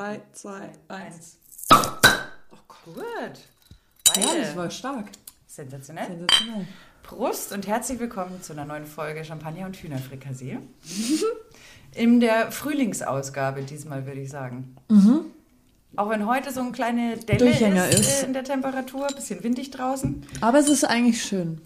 3, 2, 1. Oh Gut. Ja, Beide. das war stark. Sensationell. Sensationell. Prost und herzlich willkommen zu einer neuen Folge Champagner und Hühnerfrikassee. In der Frühlingsausgabe diesmal, würde ich sagen. Auch wenn heute so eine kleine Delle ist, ist. Äh, in der Temperatur, bisschen windig draußen. Aber es ist eigentlich schön.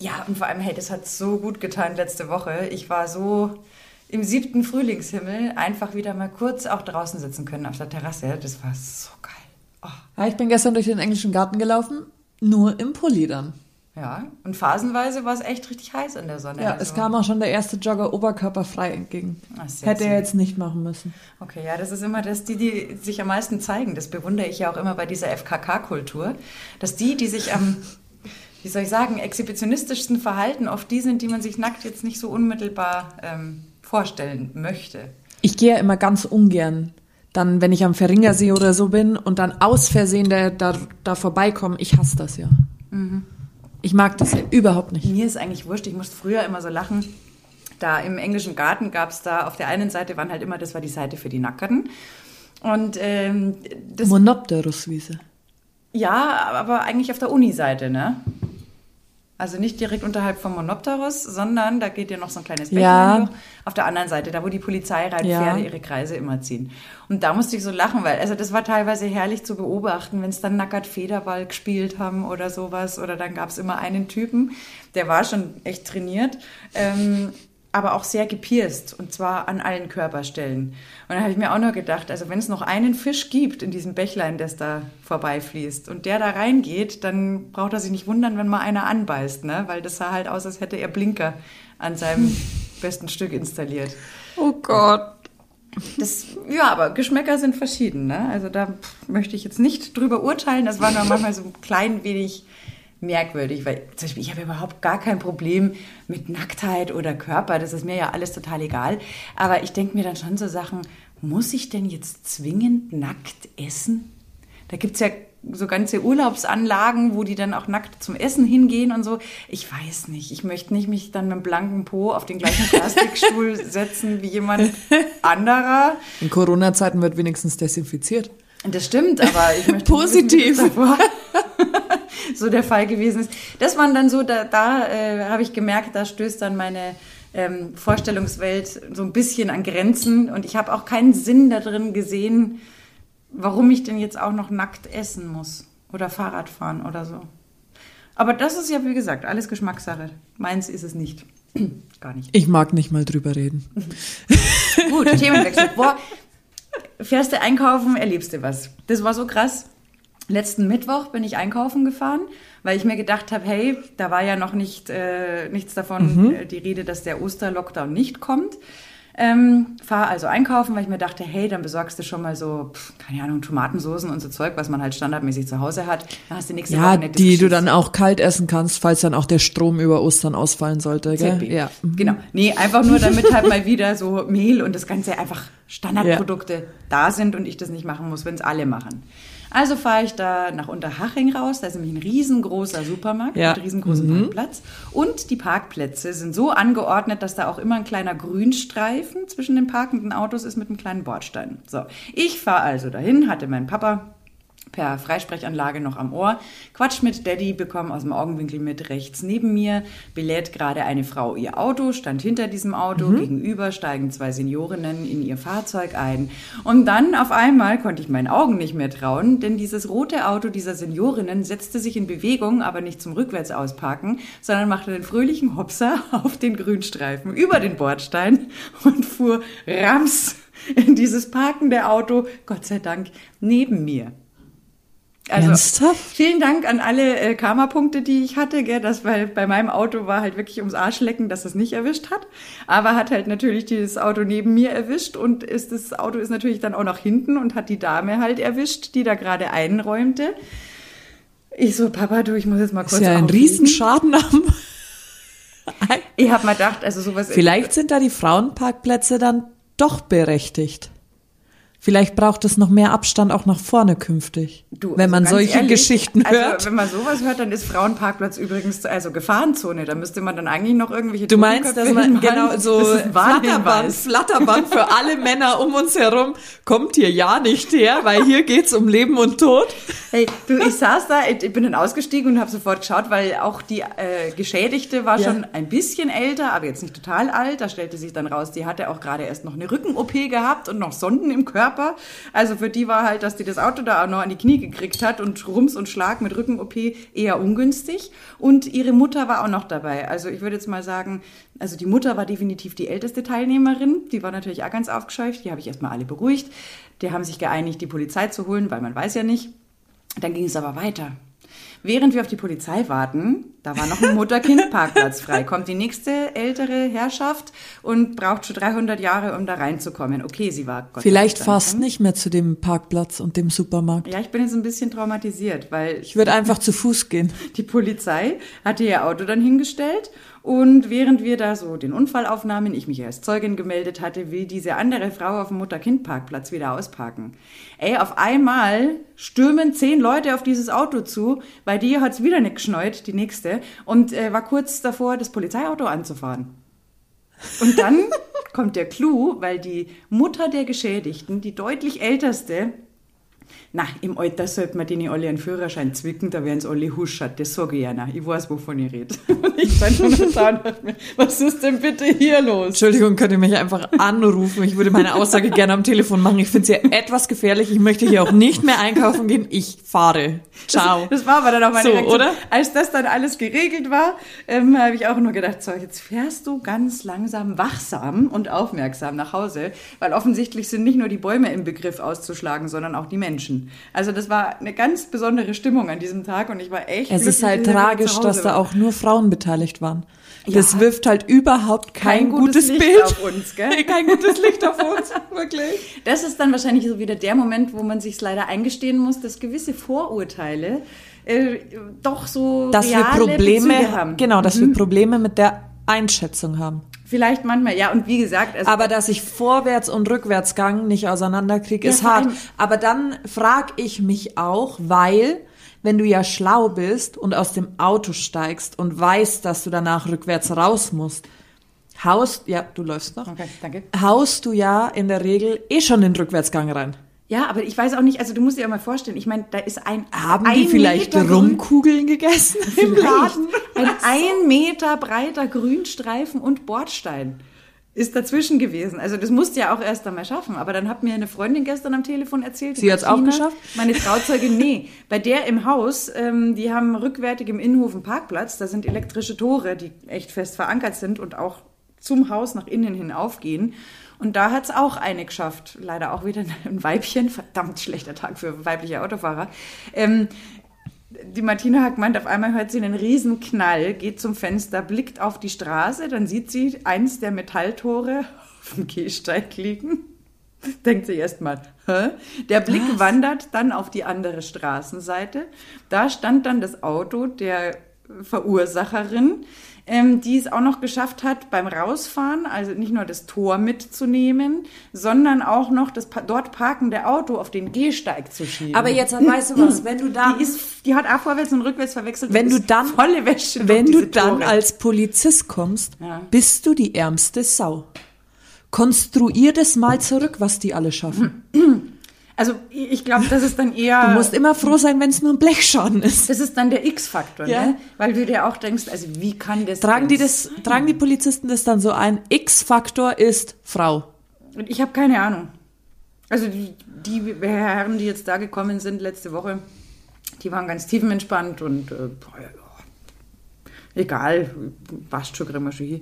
Ja, und vor allem, hey, das hat so gut getan letzte Woche. Ich war so im siebten Frühlingshimmel einfach wieder mal kurz auch draußen sitzen können auf der Terrasse. Das war so geil. Oh. Ja, ich bin gestern durch den englischen Garten gelaufen, nur im Pulli dann. Ja, und phasenweise war es echt richtig heiß in der Sonne. Ja, Also- es kam auch schon der erste Jogger oberkörperfrei entgegen. Hätte er jetzt nicht machen müssen. Okay, ja, das ist immer das, die, die sich am meisten zeigen. Das bewundere ich ja auch immer bei dieser FKK-Kultur, dass die, die sich am, wie soll ich sagen, exhibitionistischsten verhalten, oft die sind, die man sich nackt jetzt nicht so unmittelbar ähm, vorstellen möchte. Ich gehe ja immer ganz ungern. Dann, wenn ich am Verringersee oder so bin und dann aus Versehen da, da, da vorbeikomme, ich hasse das ja. Ich mag das ja überhaupt nicht. Mir ist eigentlich wurscht, ich musste früher immer so lachen. Da im englischen Garten gab es da, auf der einen Seite waren halt immer, das war die Seite für die Nackerten. Und ähm, das, Monopteruswiese. ja, aber eigentlich auf der Uni-Seite, ne? Also nicht direkt unterhalb vom Monopterus, sondern da geht ja noch so ein kleines Bächlein Ja. durch. Auf der anderen Seite, da wo die Polizeireitpferde Ja. ihre Kreise immer ziehen. Und da musste ich so lachen, weil also das war teilweise herrlich zu beobachten, wenn es dann nackert Federball gespielt haben oder sowas. Oder dann gab es immer einen Typen, der war schon echt trainiert. Ähm, aber auch sehr gepierst und zwar an allen Körperstellen. Und dann habe ich mir auch nur gedacht, also wenn es noch einen Fisch gibt in diesem Bächlein, das da vorbeifließt und der da reingeht, dann braucht er sich nicht wundern, wenn mal einer anbeißt, ne? weil das sah halt aus, als hätte er Blinker an seinem besten Stück installiert. Oh Gott. Das, ja, aber Geschmäcker sind verschieden. Ne? Also da möchte ich jetzt nicht drüber urteilen. Das war nur manchmal so ein klein wenig merkwürdig, weil zum Beispiel ich habe überhaupt gar kein Problem mit Nacktheit oder Körper. Das ist mir ja alles total egal. Aber ich denke mir dann schon so Sachen, muss ich denn jetzt zwingend nackt essen? Da gibt's ja so ganze Urlaubsanlagen, wo die dann auch nackt zum Essen hingehen und so. Ich weiß nicht. Ich möchte nicht mich dann mit einem blanken Po auf den gleichen Plastikstuhl setzen wie jemand anderer. In Corona-Zeiten wird wenigstens desinfiziert. Das stimmt, aber ich möchte Positiv. wissen, so der Fall gewesen ist. Das waren dann so, da, da äh, habe ich gemerkt, da stößt dann meine ähm, Vorstellungswelt so ein bisschen an Grenzen und ich habe auch keinen Sinn darin gesehen, warum ich denn jetzt auch noch nackt essen muss oder Fahrrad fahren oder so. Aber das ist ja, wie gesagt, alles Geschmackssache. Meins ist es nicht. Gar nicht. Ich mag nicht mal drüber reden. Gut, Themenwechsel. Boah, fährst du einkaufen, erlebst du was. Das war so krass. Letzten Mittwoch bin ich einkaufen gefahren, weil ich mir gedacht habe, hey, da war ja noch nicht äh, nichts davon äh, die Rede, dass der Osterlockdown nicht kommt. Ähm, fahr also einkaufen, weil ich mir dachte, hey, dann besorgst du schon mal so, pf, keine Ahnung, Tomatensoßen und so Zeug, was man halt standardmäßig zu Hause hat. Dann hast du nächste Woche Ja, nettes die du dann auch kalt essen kannst, falls dann auch der Strom über Ostern ausfallen sollte. Gell? ZB. Ja. Genau. Nee, einfach nur, damit halt mal wieder so Mehl und das Ganze einfach Standardprodukte da sind und ich das nicht machen muss, wenn es alle machen. Also fahre ich da nach Unterhaching raus, da ist nämlich ein riesengroßer Supermarkt Ja. mit riesengroßem Parkplatz. Und die Parkplätze sind so angeordnet, dass da auch immer ein kleiner Grünstreifen zwischen den parkenden Autos ist mit einem kleinen Bordstein. So, ich fahre also dahin, hatte mein Papa per Freisprechanlage noch am Ohr. Quatsch mit Daddy, bekomme aus dem Augenwinkel mit rechts neben mir, belädt gerade eine Frau ihr Auto, stand hinter diesem Auto, gegenüber steigen zwei Seniorinnen in ihr Fahrzeug ein. Und dann auf einmal konnte ich meinen Augen nicht mehr trauen, denn dieses rote Auto dieser Seniorinnen setzte sich in Bewegung, aber nicht zum Rückwärts ausparken, sondern machte den fröhlichen Hopser auf den Grünstreifen über den Bordstein und fuhr rams in dieses parkende Auto, Gott sei Dank, neben mir. Also, Ernsthaft? Vielen Dank an alle äh, Karma-Punkte, die ich hatte, gell, das, weil bei meinem Auto war halt wirklich ums Arschlecken, dass es nicht erwischt hat. Aber hat halt natürlich dieses Auto neben mir erwischt und ist das Auto ist natürlich dann auch noch hinten und hat die Dame halt erwischt, die da gerade einräumte. Ich so, Papa, du, ich muss jetzt mal kurz ist ja ein. Riesenschaden am. Ich habe mal gedacht, also sowas. Vielleicht sind da die Frauenparkplätze dann doch berechtigt. Vielleicht braucht es noch mehr Abstand auch nach vorne künftig. Du, wenn also man ganz solche ehrlich, Geschichten also, hört. Wenn man sowas hört, dann ist Frauenparkplatz übrigens also Gefahrenzone. Da müsste man dann eigentlich noch irgendwelche Du meinst, dass man genau so Flatterband. Flatterband für alle Männer um uns herum. Kommt hier ja nicht her, weil hier geht's um Leben und Tod. Hey, du, ich saß da, ich bin dann ausgestiegen und habe sofort geschaut, weil auch die äh, Geschädigte war Ja. schon ein bisschen älter, aber jetzt nicht total alt. Da stellte sich dann raus, die hatte auch gerade erst noch eine Rücken-OP gehabt und noch Sonden im Körper. Also für die war halt, dass die das Auto da auch noch an die Knie gekriegt hat und Rums und Schlag mit Rücken-OP eher ungünstig. Und ihre Mutter war auch noch dabei. Also ich würde jetzt mal sagen, also die Mutter war definitiv die älteste Teilnehmerin. Die war natürlich auch ganz aufgescheucht. Die habe ich erstmal alle beruhigt. Die haben sich geeinigt, die Polizei zu holen, weil man weiß ja nicht. Dann ging es aber weiter. Während wir auf die Polizei warten, da war noch ein Mutter-Kind-Parkplatz frei. Kommt die nächste ältere Herrschaft und braucht schon 300 Jahre, um da reinzukommen. Okay, sie war Gott Vielleicht fast nicht mehr zu dem Parkplatz und dem Supermarkt. Ja, ich bin jetzt ein bisschen traumatisiert, weil Ich würde einfach zu Fuß gehen. die Polizei hatte ihr Auto dann hingestellt und während wir da so den Unfall aufnahmen, ich mich als Zeugin gemeldet hatte, will diese andere Frau auf dem Mutter-Kind-Parkplatz wieder ausparken. Ey, auf einmal stürmen zehn Leute auf dieses Auto zu, bei dir hat's wieder nicht geschneut, die nächste, und äh, war kurz davor, das Polizeiauto anzufahren. Und dann kommt der Clou, weil die Mutter der Geschädigten, die deutlich älteste, na, im Alter sollte man denen alle einen Führerschein zwicken, da werden sie alle huschert, das sage ich ja noch. Ich weiß, wovon ich rede. Und ich stand schon da was ist denn bitte hier los? Entschuldigung, könnt ihr mich einfach anrufen? Ich würde meine Aussage gerne am Telefon machen. Ich finde es hier etwas gefährlich. Ich möchte hier auch nicht mehr einkaufen gehen. Ich fahre. Ciao. Das war aber dann auch meine So, Reaktion. oder? Als das dann alles geregelt war, ähm, habe ich auch nur gedacht, so, jetzt fährst du ganz langsam wachsam und aufmerksam nach Hause, weil offensichtlich sind nicht nur die Bäume im Begriff auszuschlagen, sondern auch die Menschen. Also das war eine ganz besondere Stimmung an diesem Tag und ich war echt Es ist halt tragisch, dass da auch nur Frauen beteiligt waren. Ja. Das wirft halt überhaupt kein, gutes, Licht Bild. auf uns, gell? kein gutes Licht auf uns, wirklich. Das ist dann wahrscheinlich so wieder der Moment, wo man sich leider eingestehen muss, dass gewisse Vorurteile äh, doch so Dass wir Probleme, Bezüge haben. genau, dass Mhm. wir Probleme mit der Einschätzung haben. Vielleicht manchmal, ja. Und wie gesagt, also Aber dass ich Vorwärts- und Rückwärtsgang nicht auseinanderkriege, Ja, ist hart. Aber dann frage ich mich auch, weil, wenn du ja schlau bist und aus dem Auto steigst und weißt, dass du danach rückwärts raus musst, haust, ja, du läufst noch, Okay, danke. haust du ja in der Regel eh schon den Rückwärtsgang rein. Ja, aber ich weiß auch nicht, also du musst dir ja mal vorstellen, ich meine, da ist ein Haben ein die vielleicht Meter Rumkugeln gegessen im. Laden? Ein ein Meter breiter Grünstreifen und Bordstein ist dazwischen gewesen. Also das musst du ja auch erst einmal schaffen. Aber dann hat mir eine Freundin gestern am Telefon erzählt. Sie hat's auch Martina, geschafft? Meine Trauzeugin, nee. Bei der im Haus, ähm, die haben rückwärtig im Innenhof einen Parkplatz. Da sind elektrische Tore, die echt fest verankert sind und auch zum Haus nach innen hin aufgehen. Und da hat's auch eine geschafft. Leider auch wieder ein Weibchen. Verdammt schlechter Tag für weibliche Autofahrer. Ähm, die Martina hat gemeint, auf einmal hört sie einen riesen Knall, geht zum Fenster, blickt auf die Straße, dann sieht sie eins der Metalltore auf dem Gehsteig liegen. Denkt sie erstmal, hä? Der Blick wandert dann auf die andere Straßenseite. Da stand dann das Auto der Verursacherin, ähm, die es auch noch geschafft hat, beim Rausfahren, also nicht nur das Tor mitzunehmen, sondern auch noch das dort parkende Auto auf den Gehsteig zu schieben. Aber jetzt weißt du was, wenn du dann, Die, ist, die hat auch vorwärts und rückwärts verwechselt. wenn du dann, volle Wäsche wenn du dann Tore. als Polizist kommst, Ja. bist du die ärmste Sau. Konstruier das mal zurück, was die alle schaffen. Also ich glaube, das ist dann eher. Du musst immer froh sein, wenn es nur ein Blechschaden ist. das ist dann der X-Faktor, Ja. ne? Weil du dir auch denkst, also wie kann das Tragen die das, tragen die Polizisten das dann so ein? X-Faktor ist Frau. Und ich habe keine Ahnung. Also die, die Herren, die jetzt da gekommen sind letzte Woche, die waren ganz tiefenentspannt und äh, boah, egal, passt schon, kriegen wir schon hier.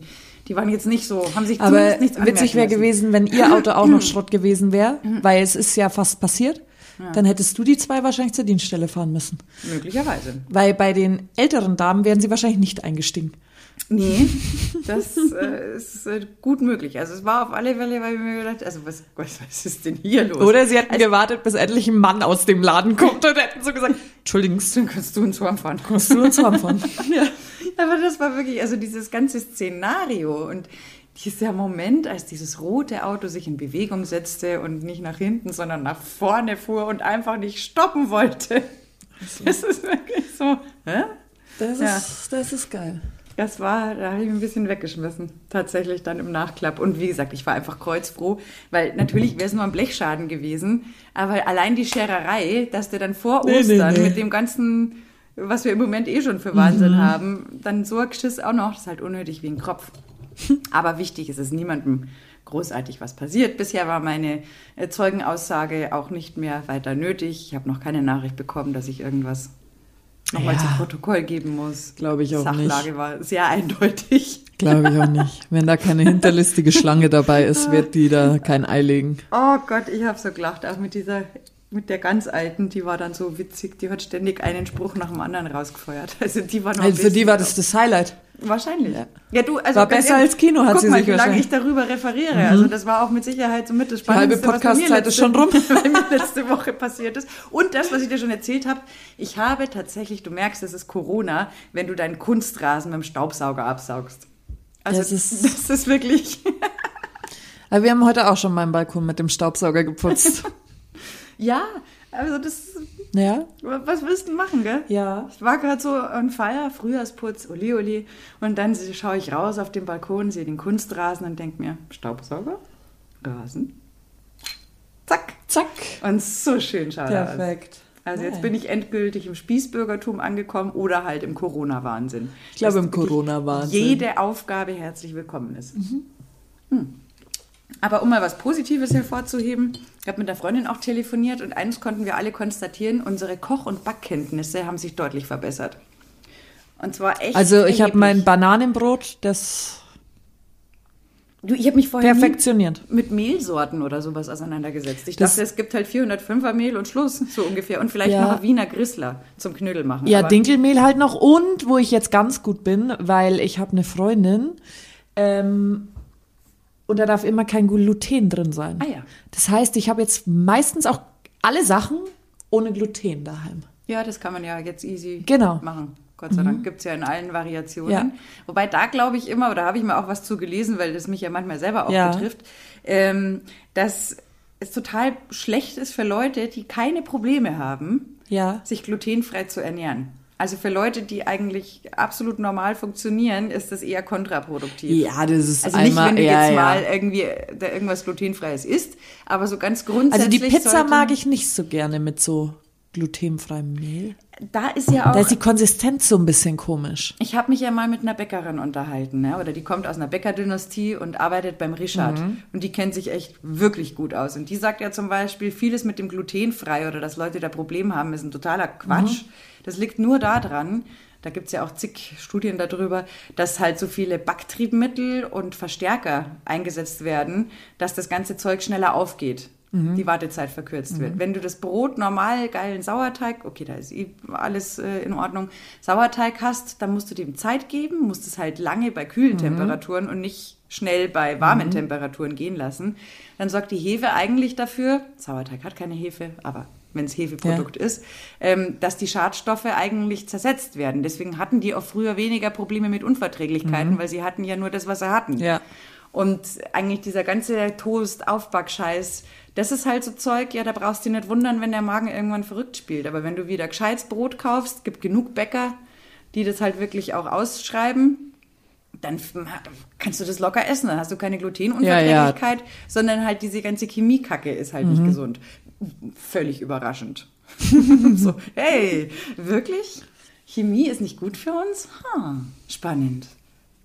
Die waren jetzt nicht so, haben sich Aber zumindest nichts witzig wäre gewesen, wenn ihr Auto auch noch Schrott gewesen wäre, weil es ist ja fast passiert. Dann hättest du die zwei wahrscheinlich zur Dienststelle fahren müssen. Möglicherweise. Weil bei den älteren Damen wären sie wahrscheinlich nicht eingestiegen. Nee, das äh, ist äh, gut möglich. Also es war auf alle Fälle, weil ich mir gedacht, also was, was, was ist denn hier los? Oder sie hätten gewartet, bis endlich ein Mann aus dem Laden kommt und hätten so gesagt, Entschuldigung, Dann kannst du uns fahren. musst du uns heimfahren? Ja, aber das war wirklich, also dieses ganze Szenario und dieser Moment, als dieses rote Auto sich in Bewegung setzte und nicht nach hinten, sondern nach vorne fuhr und einfach nicht stoppen wollte. Das ist wirklich so. Hä? Das, Ja. ist, das ist geil. Das war, da habe ich mich ein bisschen weggeschmissen, tatsächlich dann im Nachklapp. Und wie gesagt, ich war einfach kreuzfroh, weil natürlich wäre es nur ein Blechschaden gewesen, aber allein die Schererei, dass der dann vor Nee, nee, Ostern nee. mit dem ganzen, was wir im Moment eh schon für Wahnsinn haben, dann so ein Geschiss auch noch, das ist halt unnötig wie ein Kropf. Aber wichtig ist es niemandem großartig was passiert. Bisher war meine äh, Zeugenaussage auch nicht mehr weiter nötig. Ich habe noch keine Nachricht bekommen, dass ich irgendwas nochmal Ja. zu Protokoll geben muss. Glaube ich auch Sachlage war sehr eindeutig. Glaube ich auch nicht. Wenn da keine hinterlistige Schlange dabei ist, wird die da kein Ei legen. Oh Gott, ich habe so gelacht, auch mit dieser, mit der ganz alten, die war dann so witzig, die hat ständig einen Spruch nach dem anderen rausgefeuert. Also die war noch Also für die war das das Highlight. Wahrscheinlich. Ja. Ja, du, also War besser ehrlich, als Kino, hat sie mal, sich wie lange ich darüber referiere. Also das war auch mit Sicherheit so mit das Spannendste, halbe bei mir Podcast-Zeit ist schon rum. was mir letzte Woche passiert ist. Und das, was ich dir schon erzählt habe, ich habe tatsächlich, du merkst, es ist Corona, wenn du deinen Kunstrasen mit dem Staubsauger absaugst. Also Das ist, das ist wirklich... Aber wir haben heute auch schon meinen Balkon mit dem Staubsauger geputzt. Ja, also das... ja? Was willst du machen, gell? Ja. Ich war gerade so on fire, Frühjahrsputz, oli oli. Und dann schaue ich raus auf den Balkon, sehe den Kunstrasen und denke mir, Staubsauger, Rasen, zack. Zack. Und so schön schaut er aus. Perfekt. Also jetzt Nein. bin ich endgültig im Spießbürgertum angekommen oder halt im Corona-Wahnsinn. Ich glaube, im Corona-Wahnsinn. Jede Aufgabe herzlich willkommen ist. Hm. Aber um mal was Positives hervorzuheben, ich habe mit der Freundin auch telefoniert und eines konnten wir alle konstatieren, unsere Koch- und Backkenntnisse haben sich deutlich verbessert. Und zwar echt Also ich habe mein Bananenbrot, das Du, ich habe mich vorher nie perfektioniert. mit Mehlsorten oder sowas auseinandergesetzt. Ich Das- dachte, es gibt halt 405er Mehl und Schluss, so ungefähr. Und vielleicht Ja. noch Wiener Grissler zum Knödel machen. Ja, Dinkelmehl halt noch und wo ich jetzt ganz gut bin, weil ich habe eine Freundin ähm, und da darf immer kein Gluten drin sein. Ah ja. Das heißt, ich habe jetzt meistens auch alle Sachen ohne Gluten daheim. Ja, das kann man ja jetzt easy Genau. machen. Gott sei Dank gibt's ja in allen Variationen. Ja. Wobei da glaube ich immer, oder habe ich mir auch was zu gelesen, weil das mich ja manchmal selber auch Ja. betrifft, ähm, dass es total schlecht ist für Leute, die keine Probleme haben, Ja. sich glutenfrei zu ernähren. Also für Leute, die eigentlich absolut normal funktionieren, ist das eher kontraproduktiv. Ja, das ist Also nicht, einmal wenn du ja, jetzt ja. mal irgendwie da irgendwas glutenfreies isst, aber so ganz grundsätzlich. Also die Pizza mag ich nicht so gerne mit so glutenfreiem Mehl. Da ist ja auch. Da ist die Konsistenz so ein bisschen komisch. Ich habe mich ja mal mit einer Bäckerin unterhalten, ne? oder die kommt aus einer Bäckerdynastie und arbeitet beim Richard. Mhm. Und die kennt sich echt wirklich gut aus. Und die sagt ja zum Beispiel, vieles mit dem glutenfrei oder dass Leute da Probleme haben, ist ein totaler Quatsch. Mhm. Das liegt nur daran, da gibt's ja auch zig Studien darüber, dass halt so viele Backtriebmittel und Verstärker eingesetzt werden, dass das ganze Zeug schneller aufgeht. Mhm. Die Wartezeit verkürzt wird. Wenn du das Brot normal geilen Sauerteig, okay, da ist eh alles äh, in Ordnung, Sauerteig hast, dann musst du dem Zeit geben, musst es halt lange bei kühlen Temperaturen und nicht schnell bei warmen Temperaturen gehen lassen. Dann sorgt die Hefe eigentlich dafür, Sauerteig hat keine Hefe, aber wenn es Hefeprodukt ist, ähm, dass die Schadstoffe eigentlich zersetzt werden. Deswegen hatten die auch früher weniger Probleme mit Unverträglichkeiten, weil sie hatten ja nur das, was sie hatten. Ja. Und eigentlich dieser ganze Toast, Aufbackscheiß, das ist halt so Zeug, ja, da brauchst du dich nicht wundern, wenn der Magen irgendwann verrückt spielt. Aber wenn du wieder gescheites Brot kaufst, gibt genug Bäcker, die das halt wirklich auch ausschreiben, dann kannst du das locker essen. Dann hast du keine Glutenunverträglichkeit, sondern halt diese ganze Chemiekacke ist halt nicht gesund. Völlig überraschend. so, hey, wirklich? Chemie ist nicht gut für uns? Ha, spannend.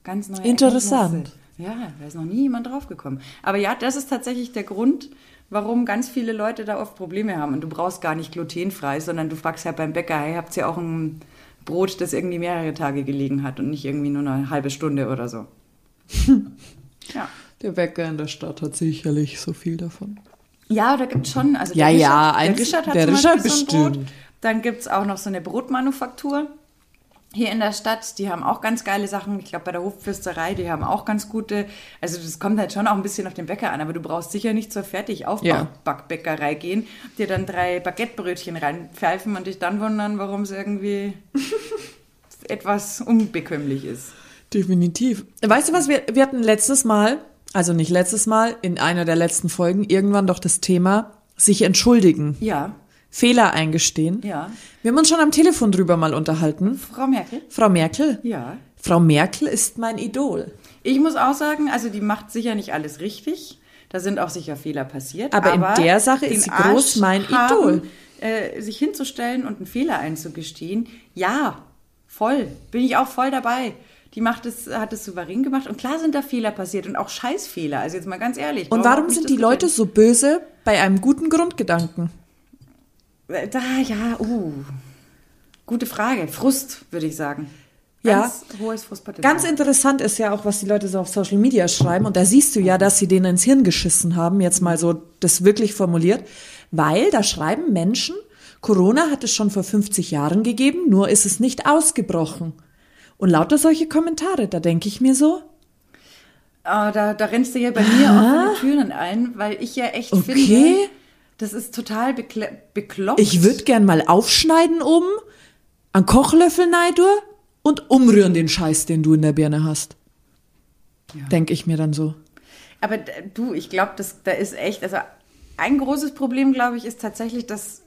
Ganz neue Interessant. Ja, da ist noch nie jemand draufgekommen. Aber ja, das ist tatsächlich der Grund, warum ganz viele Leute da oft Probleme haben. Und du brauchst gar nicht glutenfrei, sondern du fragst halt beim Bäcker, hey, habt ihr auch ein Brot, das irgendwie mehrere Tage gelegen hat und nicht irgendwie nur eine halbe Stunde oder so. ja. Der Bäcker in der Stadt hat sicherlich so viel davon. Ja, da gibt's schon. Also Ja, der ja, Richard, der eins- Richard hat der Richard Beispiel so Brot. bestimmt. Dann gibt's auch noch so eine Brotmanufaktur hier in der Stadt. Die haben auch ganz geile Sachen. Ich glaube, bei der Hofpfisterei, die haben auch ganz gute. Also das kommt halt schon auch ein bisschen auf den Bäcker an, aber du brauchst sicher nicht zur fertig Ja. Gehen, dir dann drei Baguettebrötchen reinpfeifen und dich dann wundern, warum es irgendwie etwas unbekömmlich ist. Definitiv. Weißt du was, wir, wir hatten letztes Mal, also nicht letztes Mal, in einer der letzten Folgen irgendwann doch das Thema sich entschuldigen, Ja, Fehler eingestehen. ja. Wir haben uns schon am Telefon drüber mal unterhalten. Frau Merkel? Frau Merkel? Ja. Frau Merkel ist mein Idol. Ich muss auch sagen, also die macht sicher nicht alles richtig. Da sind auch sicher Fehler passiert. Aber in der Sache ist sie groß Arsch mein haben, Idol. Äh, sich hinzustellen und einen Fehler einzugestehen, ja, voll. Bin ich auch voll dabei. Die macht es, hat es souverän gemacht. Und klar sind da Fehler passiert und auch Scheißfehler. Also jetzt mal ganz ehrlich. Und warum sind die. Leute so böse bei einem guten Grundgedanken? Äh, Da, ja, uh. Gute Frage. Frust, würde ich sagen. Ja. Ganz hohes Frustpotenzial. Ganz interessant ist ja auch, was die Leute so auf Social Media schreiben. Und da siehst du ja, dass sie denen ins Hirn geschissen haben, jetzt mal so das wirklich formuliert. Weil da schreiben Menschen, Corona hat es schon vor 50 Jahren gegeben, nur ist es nicht ausgebrochen. Und lauter solche Kommentare, da denke ich mir so, Ah, da, da rennst du ja bei mir auch von den Türen ein, weil ich ja echt Okay. finde, das ist total bekle bekloppt. ich würde gern mal aufschneiden oben, einen Kochlöffel neidur und umrühren den Scheiß, den du in der Birne hast. Denke ich mir dann so. Aber du, ich glaube, da ist echt, also ein großes Problem, glaube ich, ist tatsächlich, dass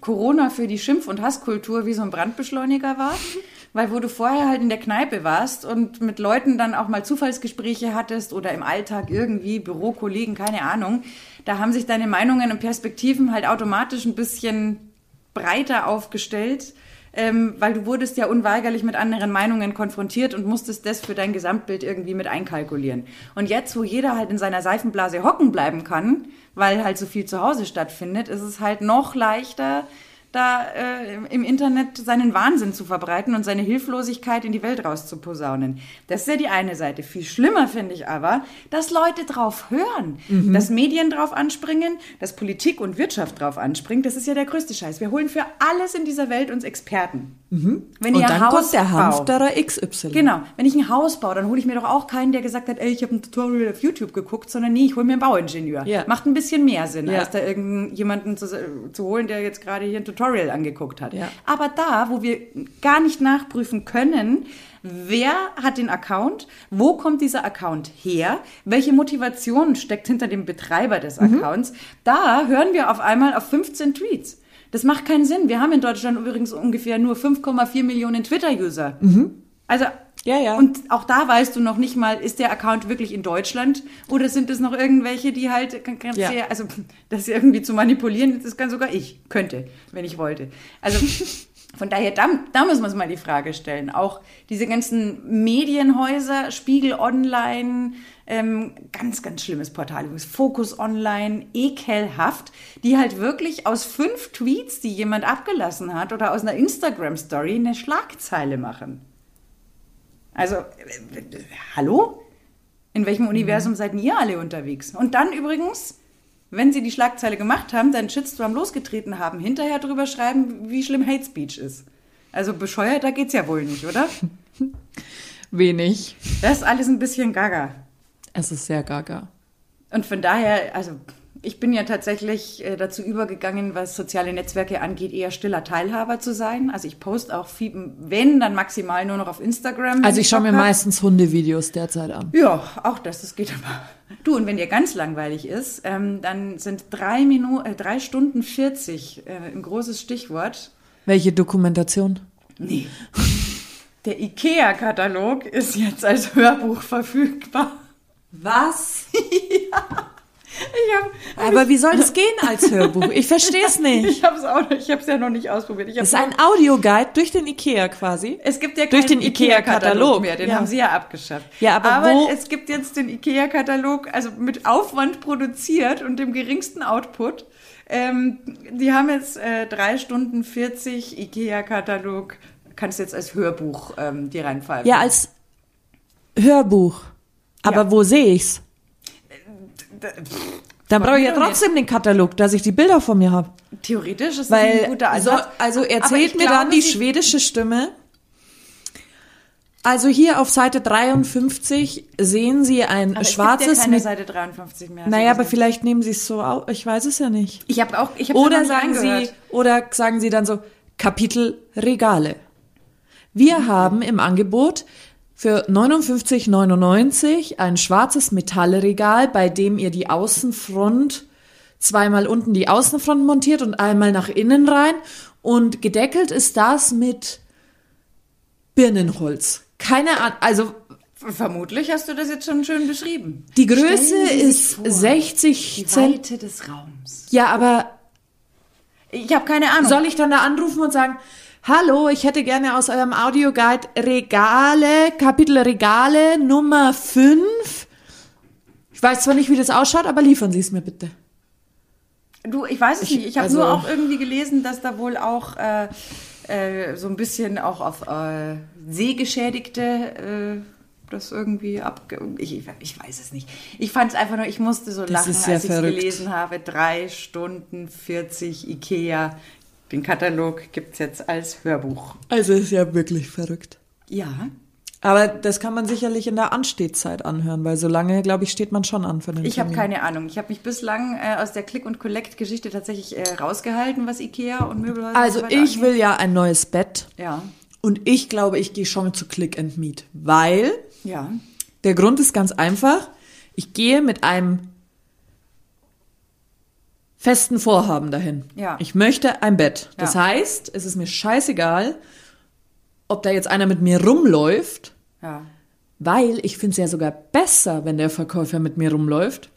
Corona für die Schimpf- und Hasskultur wie so ein Brandbeschleuniger war. Weil wo du vorher halt in der Kneipe warst und mit Leuten dann auch mal Zufallsgespräche hattest oder im Alltag irgendwie Bürokollegen, keine Ahnung, da haben sich deine Meinungen und Perspektiven halt automatisch ein bisschen breiter aufgestellt, ähm, weil du wurdest ja unweigerlich mit anderen Meinungen konfrontiert und musstest das für dein Gesamtbild irgendwie mit einkalkulieren. Und jetzt, wo jeder halt in seiner Seifenblase hocken bleiben kann, weil halt so viel zu Hause stattfindet, ist es halt noch leichter, da äh, im Internet seinen Wahnsinn zu verbreiten und seine Hilflosigkeit in die Welt rauszuposaunen. Das ist ja die eine Seite. Viel schlimmer finde ich aber, dass Leute drauf hören, Mhm. dass Medien drauf anspringen, dass Politik und Wirtschaft drauf anspringt. Das ist ja der größte Scheiß. Wir holen für alles in dieser Welt uns Experten. Wenn Mhm. Und ihr dann Haus kommt der Hamsterer XY. Genau, wenn ich ein Haus baue, dann hole ich mir doch auch keinen, der gesagt hat, ey, ich habe ein Tutorial auf YouTube geguckt, sondern nee, ich hole mir einen Bauingenieur. Ja. Macht ein bisschen mehr Sinn, Ja. als da irgendjemanden zu, zu holen, der jetzt gerade hier ein Tutorial angeguckt hat. Ja. Aber da, wo wir gar nicht nachprüfen können, wer hat den Account, wo kommt dieser Account her, welche Motivation steckt hinter dem Betreiber des Mhm. Accounts, da hören wir auf einmal auf 15 Tweets. Das macht keinen Sinn. Wir haben in Deutschland übrigens ungefähr nur 5,4 Millionen Twitter-User. Also Mhm. Ja, ja. und auch da weißt du noch nicht mal, ist der Account wirklich in Deutschland oder sind es noch irgendwelche, die halt ganz Ja. sehr, also das irgendwie zu manipulieren, das kann sogar ich, könnte, wenn ich wollte. Also von daher, da, da müssen wir uns mal die Frage stellen. Auch diese ganzen Medienhäuser, Spiegel Online, ähm, ganz, ganz schlimmes Portal, übrigens Focus Online, ekelhaft, die halt wirklich aus fünf Tweets, die jemand abgelassen hat oder aus einer Instagram-Story eine Schlagzeile machen. Also, äh, äh, hallo? In welchem Universum seid ihr alle unterwegs? Und dann übrigens, wenn sie die Schlagzeile gemacht haben, dann Shitstorm losgetreten haben, hinterher drüber schreiben, wie schlimm Hate Speech ist. Also bescheuerter geht's ja wohl nicht, oder? Wenig. Das ist alles ein bisschen gaga. Es ist sehr gaga. Und von daher, also ich bin ja tatsächlich äh, dazu übergegangen, was soziale Netzwerke angeht, eher stiller Teilhaber zu sein. Also ich poste auch viel, wenn, dann maximal nur noch auf Instagram. Also ich schaue mir hab. meistens Hundevideos derzeit an. Ja, auch das, das geht aber. Du, und wenn dir ganz langweilig ist, ähm, dann sind drei, Minu äh, drei Stunden 40 äh, ein großes Stichwort. Welche Dokumentation? Nee. Der IKEA-Katalog ist jetzt als Hörbuch verfügbar. Was? Ich habe Aber wie soll das gehen als Hörbuch? Ich verstehe es nicht. ich ich hab's ja noch nicht ausprobiert. Ich Das ist ein Audioguide durch den Ikea quasi. Es gibt ja Durch den IKEA-Katalog. mehr, den Ja. haben sie ja abgeschafft. Ja, aber wo- es gibt jetzt den IKEA-Katalog, also mit Aufwand produziert und dem geringsten Output. Ähm, die haben jetzt äh, drei Stunden 40 IKEA-Katalog, kannst jetzt als Hörbuch ähm, dir reinfallen. Ja, als Hörbuch. Aber Ja. wo sehe ich's? Dann brauche ich ja trotzdem den Katalog, dass ich die Bilder vor mir habe. Theoretisch ist das Weil, ein guter so, Ansatz. also Aber erzählt mir glaube, dann die schwedische Stimme. Also hier auf Seite 53 sehen Sie ein Aber es schwarzes gibt ja keine. Seite 53 mehr. Naja, so aber vielleicht nehmen Sie es so auf. Ich weiß es ja nicht. Ich habe auch, ich habe Oder sagen Sie, oder sagen Sie dann so Kapitel Regale. Wir haben im Angebot für 59,99 ein schwarzes Metallregal, bei dem ihr die Außenfront zweimal unten die Außenfront montiert und einmal nach innen rein. Und gedeckelt ist das mit Birnenholz. Keine Ahnung, also Vermutlich hast du das jetzt schon schön beschrieben. die Größe ist vor, 60 Die. Weite des Raums. Ja, aber Ich habe keine Ahnung. soll ich dann da anrufen und sagen, hallo, ich hätte gerne aus eurem Audioguide Regale, Kapitel Regale Nummer 5. Ich weiß zwar nicht, wie das ausschaut, aber liefern Sie es mir bitte. Du, ich weiß es Ich- nicht. Ich habe also- nur auch irgendwie gelesen, dass da wohl auch äh, äh, so ein bisschen auch auf äh, Sehgeschädigte äh, das irgendwie abge... Ich, ich, weiß es nicht. Ich fand es einfach nur, ich musste so lachen, ist sehr als ich es gelesen habe. Drei Stunden 40 Ikea. Den Katalog gibt's jetzt als Hörbuch. Also ist ja wirklich verrückt. Ja. Aber das kann man sicherlich in der Anstehzeit anhören, weil so lange, glaube ich, steht man schon an für den Ich habe keine Ahnung. Ich habe mich bislang äh, aus der Click- und Collect-Geschichte tatsächlich äh, rausgehalten, was Ikea und Möbelhäuser und Also so ich angeht. will ja ein neues Bett Ja. und ich glaube, ich gehe schon zu Click and Meet, weil Ja. der Grund ist ganz einfach. Ich gehe mit einem festen Vorhaben dahin. Ja. Ich möchte ein Bett. Das Ja. heißt, es ist mir scheißegal, ob da jetzt einer mit mir rumläuft, Ja. weil ich finde es ja sogar besser, wenn der Verkäufer mit mir rumläuft.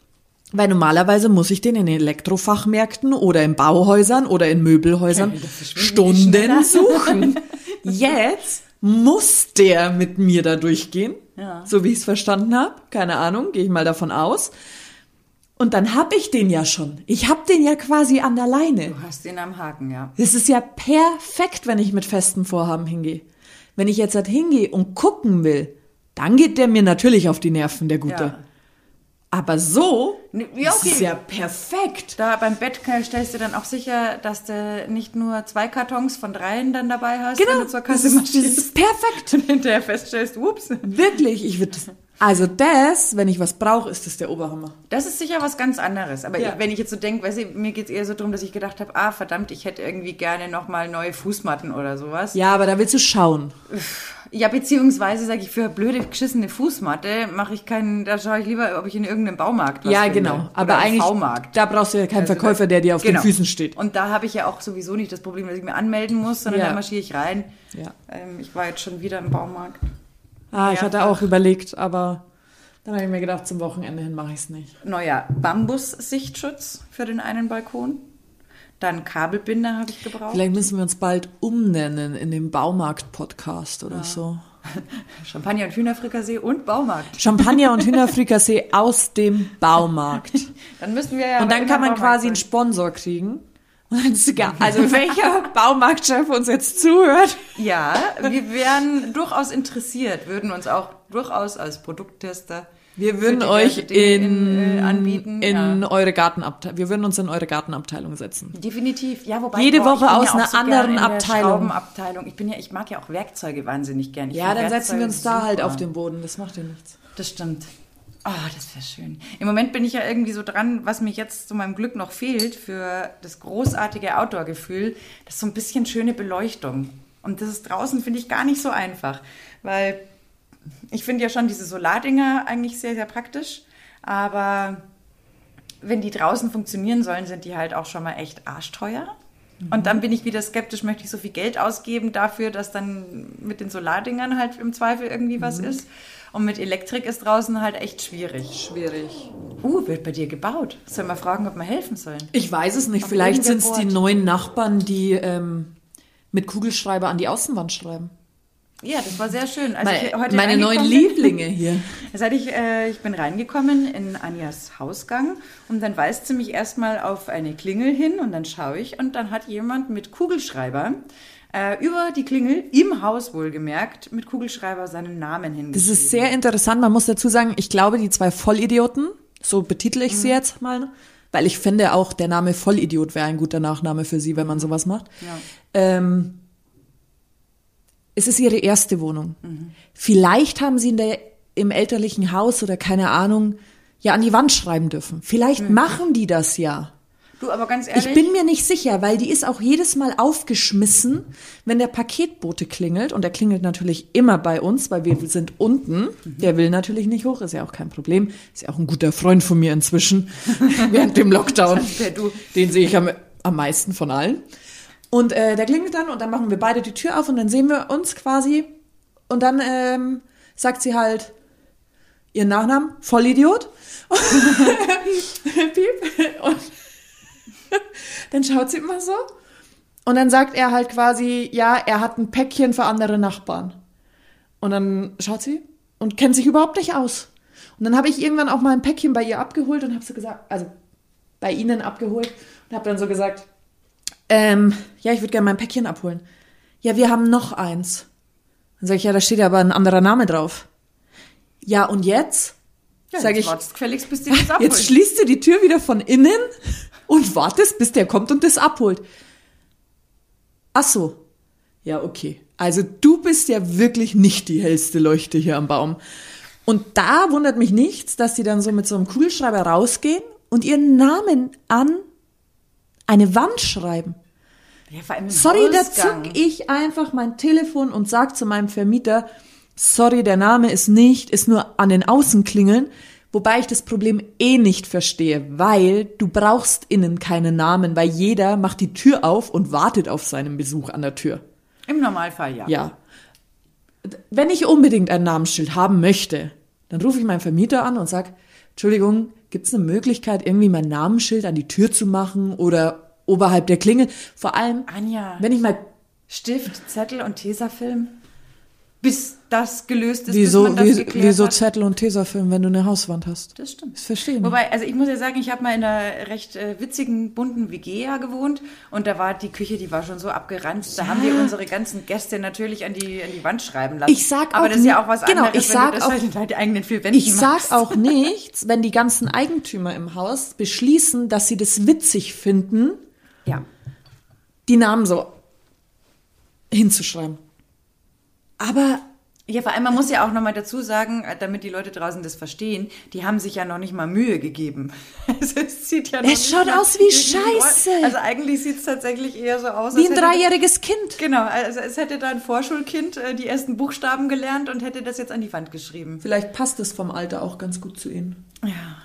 Weil normalerweise muss ich den in Elektrofachmärkten oder in Bauhäusern oder in Möbelhäusern. Stunden suchen. Jetzt muss der mit mir da durchgehen, Ja. so wie ich es verstanden habe. Keine Ahnung, gehe ich mal davon aus. Und dann hab ich den ja schon. Ich hab den ja quasi an der Leine. Du hast ihn am Haken, ja. Es ist ja perfekt, wenn ich mit festen Vorhaben hingehe. Wenn ich jetzt halt hingehe und gucken will, dann geht der mir natürlich auf die Nerven, der Gute. Ja. Aber so ja, ist okay. es ja perfekt. Da beim Bett stellst du dann auch sicher, dass du nicht nur zwei Kartons von dreien dann dabei hast, wenn Genau, du zur das Kasse ist, das marschierst. ist perfekt. Und hinterher feststellst, ups. Wirklich, ich würde Also das, wenn ich was brauche, ist das der Oberhammer. Das ist sicher was ganz anderes. Aber Ja. wenn ich jetzt so denke, weißt du, mir geht's eher so darum, dass ich gedacht habe, ah, verdammt, ich hätte irgendwie gerne nochmal neue Fußmatten oder sowas. Ja, aber da willst du schauen. Ja, beziehungsweise sage ich, für blöde, geschissene Fußmatte mache ich keinen, da schaue ich lieber, ob ich in irgendeinem Baumarkt was ja, finde. genau. Aber eigentlich, V-Markt. da brauchst du ja keinen Also, Verkäufer, der dir auf genau. den Füßen steht. Und da habe ich ja auch sowieso nicht das Problem, dass ich mir anmelden muss, sondern Ja. da marschiere ich rein. Ja. Ähm, ich war jetzt schon wieder im Baumarkt. Ah, ich hatte auch überlegt, aber dann habe ich mir gedacht, zum Wochenende hin mache ich es nicht. Neuer Bambus-Sichtschutz für den einen Balkon. Dann Kabelbinder habe ich gebraucht. Vielleicht müssen wir uns bald umnennen in den Baumarkt-Podcast oder so. Champagner und Hühnerfrikassee und Baumarkt. Champagner und Hühnerfrikassee aus dem Baumarkt. Dann müssen wir ja. Und dann kann man quasi einen sein. Sponsor kriegen. Also welcher Baumarktchef uns jetzt zuhört. Ja, wir wären durchaus interessiert, würden uns auch durchaus als Produkttester. Wir würden euch in, in, äh, anbieten. in ja. eure Gartenabteilung, wir würden uns in eure Gartenabteilung setzen. Definitiv, ja, wobei Jede boah, Woche aus ja einer so anderen Abteilung. Schraubenabteilung. Ich bin ja, ich mag ja auch Werkzeuge wahnsinnig gern. Ich Ja, dann setzen wir Werkzeuge uns da halt auf den Boden. Das macht ja nichts. Das stimmt. Oh, das wäre schön. Im Moment bin ich ja irgendwie so dran, was mir jetzt zu meinem Glück noch fehlt für das großartige Outdoor-Gefühl, das ist so ein bisschen schöne Beleuchtung. Und das ist draußen, finde ich, gar nicht so einfach, weil ich finde ja schon diese Solardinger eigentlich sehr, sehr praktisch, aber wenn die draußen funktionieren sollen, sind die halt auch schon mal echt arschteuer. Und dann bin ich wieder skeptisch, möchte ich so viel Geld ausgeben dafür, dass dann mit den Solardingern halt im Zweifel irgendwie was ist. Und mit Elektrik ist draußen halt echt schwierig. Schwierig. Uh, wird bei dir gebaut. Sollen wir fragen, ob wir helfen sollen? Ich weiß es nicht. Auf Vielleicht sind es die neuen Nachbarn, die ähm, mit Kugelschreiber an die Außenwand schreiben. Ja, das war sehr schön. Als Meine, meine neuen Lieblinge hier. Seit ich, äh, ich bin reingekommen in Anjas Hausgang und dann weist sie mich erstmal auf eine Klingel hin und dann schaue ich und dann hat jemand mit Kugelschreiber äh, über die Klingel, im Haus wohlgemerkt, mit Kugelschreiber seinen Namen hingeschrieben. Das ist sehr interessant. Man muss dazu sagen, ich glaube, die zwei Vollidioten, so betitel ich Mhm. sie jetzt mal, weil ich finde auch, der Name Vollidiot wäre ein guter Nachname für sie, wenn man sowas macht. Ja. Ähm, es ist ihre erste Wohnung. Mhm. Vielleicht haben sie in der, im elterlichen Haus oder keine Ahnung, ja an die Wand schreiben dürfen. Vielleicht Mhm. machen die das ja. Du, aber ganz ehrlich. Ich bin mir nicht sicher, weil die ist auch jedes Mal aufgeschmissen, wenn der Paketbote klingelt. Und der klingelt natürlich immer bei uns, weil wir sind unten. Der will natürlich nicht hoch, ist ja auch kein Problem. Ist ja auch ein guter Freund von mir inzwischen, während dem Lockdown. Den sehe ich am, am meisten von allen. Und äh, der klingelt dann und dann machen wir beide die Tür auf und dann sehen wir uns quasi. Und dann ähm, sagt sie halt ihren Nachnamen, Vollidiot. Piep. Und dann schaut sie immer so. Und dann sagt er halt quasi, ja, er hat ein Päckchen für andere Nachbarn. Und dann schaut sie und kennt sich überhaupt nicht aus. Und dann habe ich irgendwann auch mal ein Päckchen bei ihr abgeholt und habe so gesagt, also bei ihnen abgeholt und habe dann so gesagt, ähm, ja, ich würde gerne mein Päckchen abholen. Ja, wir haben noch eins. Dann sage ich, ja, da steht ja aber ein anderer Name drauf. Ja, und jetzt? Ja, sag jetzt ich, wartest gefälligst, bis die das abholen. Jetzt schließt du die Tür wieder von innen und wartest, bis der kommt und das abholt. Ach so. Ja, okay. Also du bist ja wirklich nicht die hellste Leuchte hier am Baum. Und da wundert mich nichts, dass die dann so mit so einem Kugelschreiber rausgehen und ihren Namen an eine Wand schreiben. ja, Sorry, da Hausgang. zuck ich einfach mein Telefon und sag zu meinem Vermieter, sorry, der Name ist nicht, ist nur an den Außenklingeln, wobei ich das Problem eh nicht verstehe, weil du brauchst innen keinen Namen, weil jeder macht die Tür auf und wartet auf seinen Besuch an der Tür. Im Normalfall ja. Ja. Wenn ich unbedingt ein Namensschild haben möchte, dann rufe ich meinen Vermieter an und sag, Entschuldigung, gibt es eine Möglichkeit, irgendwie mein Namensschild an die Tür zu machen oder oberhalb der Klingel? Vor allem, Anja, wenn ich mal Stift, Zettel und Tesafilm, bis das gelöst ist, Wieso, bis man das wie, geklärt wieso hat. Zettel und Tesafilm, wenn du eine Hauswand hast? Das stimmt. Das verstehe ich nicht. Wobei, also ich muss ja sagen, ich habe mal in einer recht äh, witzigen, bunten WG ja gewohnt und da war die Küche, die war schon so abgeranzt. Da haben wir unsere ganzen Gäste natürlich an die, an die Wand schreiben lassen. Ich sag Aber auch das ist ja auch was genau, anderes, ich wenn sag du das auch- halt in deinen eigenen vier Wänden Ich machst. sag auch nichts, wenn die ganzen Eigentümer im Haus beschließen, dass sie das witzig finden, Ja. die Namen so hinzuschreiben. Aber Ja, vor allem, man muss ja auch nochmal dazu sagen, äh, damit die Leute draußen das verstehen, die haben sich ja noch nicht mal Mühe gegeben. Also es sieht ja noch Es nicht schaut aus wie Scheiße. Also eigentlich sieht es tatsächlich eher so aus, wie ein dreijähriges Kind. Genau, also es hätte da ein Vorschulkind äh, die ersten Buchstaben gelernt und hätte das jetzt an die Wand geschrieben. Vielleicht passt es vom Alter auch ganz gut zu ihnen. Ja.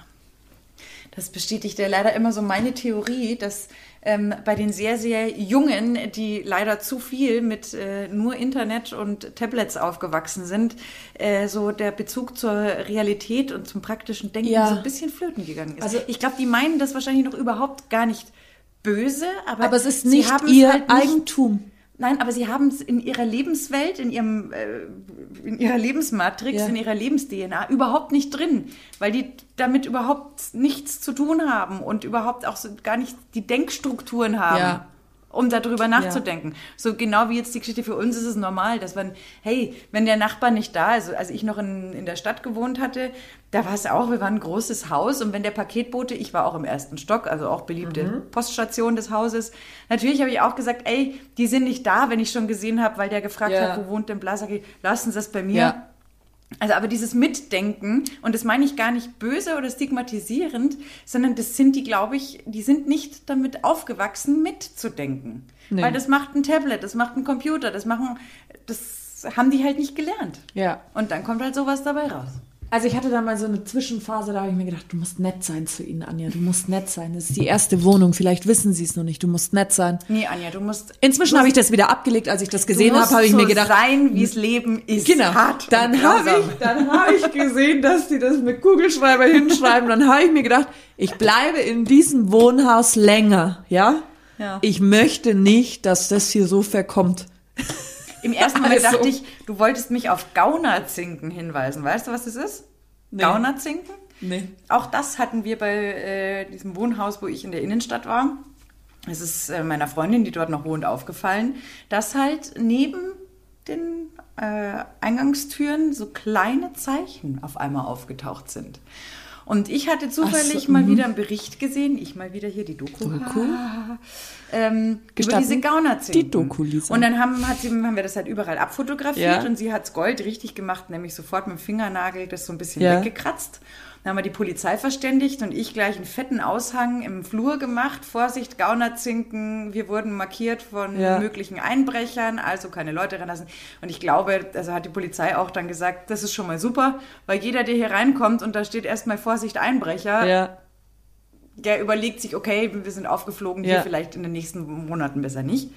Das bestätigt ja leider immer so meine Theorie, dass ähm, bei den sehr, sehr Jungen, die leider zu viel mit äh, nur Internet und Tablets aufgewachsen sind, äh, so der Bezug zur Realität und zum praktischen Denken Ja. so ein bisschen flöten gegangen ist. Also- ich glaube, die meinen das wahrscheinlich noch überhaupt gar nicht böse, aber, Aber es ist sie nicht ihr halt nicht Eigentum. Nein, aber sie haben es in ihrer Lebenswelt, in ihrem, äh, in ihrer Lebensmatrix, Ja. in ihrer Lebens-DNA überhaupt nicht drin, weil die damit überhaupt nichts zu tun haben und überhaupt auch so gar nicht die Denkstrukturen haben. Ja. Um darüber nachzudenken. So genau wie jetzt die Geschichte für uns ist es normal, dass man, hey, wenn der Nachbar nicht da ist, als ich noch in, in der Stadt gewohnt hatte, da war es auch, wir waren ein großes Haus und wenn der Paketbote, ich war auch im ersten Stock, also auch beliebte Mhm. Poststation des Hauses, natürlich habe ich auch gesagt, ey, die sind nicht da, wenn ich schon gesehen habe, weil der gefragt Ja. hat, wo wohnt denn Blasaki, lassen Sie das bei mir. Ja. Also aber dieses Mitdenken, und das meine ich gar nicht böse oder stigmatisierend, sondern das sind die, glaube ich, die sind nicht damit aufgewachsen, mitzudenken. Nee. Weil das macht ein Tablet, das macht ein Computer, das machen, das haben die halt nicht gelernt. Ja. Und dann kommt halt sowas dabei raus. Also ich hatte da mal so eine Zwischenphase, da habe ich mir gedacht, du musst nett sein zu ihnen, Anja. Du musst nett sein. Das ist die erste Wohnung. Vielleicht wissen sie es noch nicht. Du musst nett sein. Nee, Anja, du musst. Inzwischen habe ich das wieder abgelegt. Als ich das gesehen habe, habe ich so mir gedacht, sein, wie es Leben ist. Genau. Hart Dann habe ich, dann habe ich gesehen, dass die das mit Kugelschreiber hinschreiben. Dann habe ich mir gedacht, ich bleibe in diesem Wohnhaus länger, ja? Ja. Ich möchte nicht, dass das hier so verkommt. Im ersten Moment Also- dachte ich, du wolltest mich auf Gaunerzinken hinweisen. Weißt du, was das ist? Nee. Gaunerzinken? Nee. Auch das hatten wir bei äh, diesem Wohnhaus, wo ich in der Innenstadt war. Es ist äh, meiner Freundin, die dort noch wohnt, aufgefallen, dass halt neben den äh, Eingangstüren so kleine Zeichen auf einmal aufgetaucht sind. Und ich hatte zufällig so, mal mhm. wieder einen Bericht gesehen, ich mal wieder hier die Doku, Doku? ähm, über diese Gaunerzinken. Die Doku, Lisa. Und dann haben, hat sie, haben wir das halt überall abfotografiert Ja. und sie hat's Gold richtig gemacht, nämlich sofort mit dem Fingernagel das so ein bisschen Ja. weggekratzt. Dann haben wir die Polizei verständigt und ich gleich einen fetten Aushang im Flur gemacht. Vorsicht, Gaunerzinken, wir wurden markiert von Ja. möglichen Einbrechern, also keine Leute reinlassen. Und ich glaube, also hat die Polizei auch dann gesagt, das ist schon mal super, weil jeder, der hier reinkommt und da steht erstmal Vorsicht, Einbrecher, Ja. der überlegt sich, okay, wir sind aufgeflogen, hier Ja. vielleicht in den nächsten Monaten besser nicht.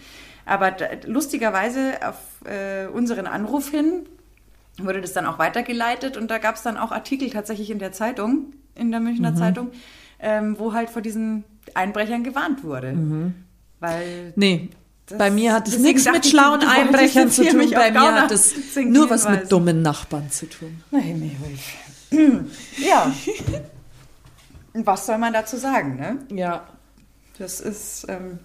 Aber d- lustigerweise auf äh, unseren Anruf hin wurde das dann auch weitergeleitet und da gab es dann auch Artikel tatsächlich in der Zeitung, in der Münchner Zeitung, ähm, wo halt vor diesen Einbrechern gewarnt wurde. Weil Nee. Das- bei mir hat es nichts mit ich, schlauen wolltest Einbrechern zu tun. Bei mir hat es nur was mit dummen Nachbarn zu tun. Na, Himmelhilf. ja. Was soll man dazu sagen, ne? Ja. Das ist. Ähm,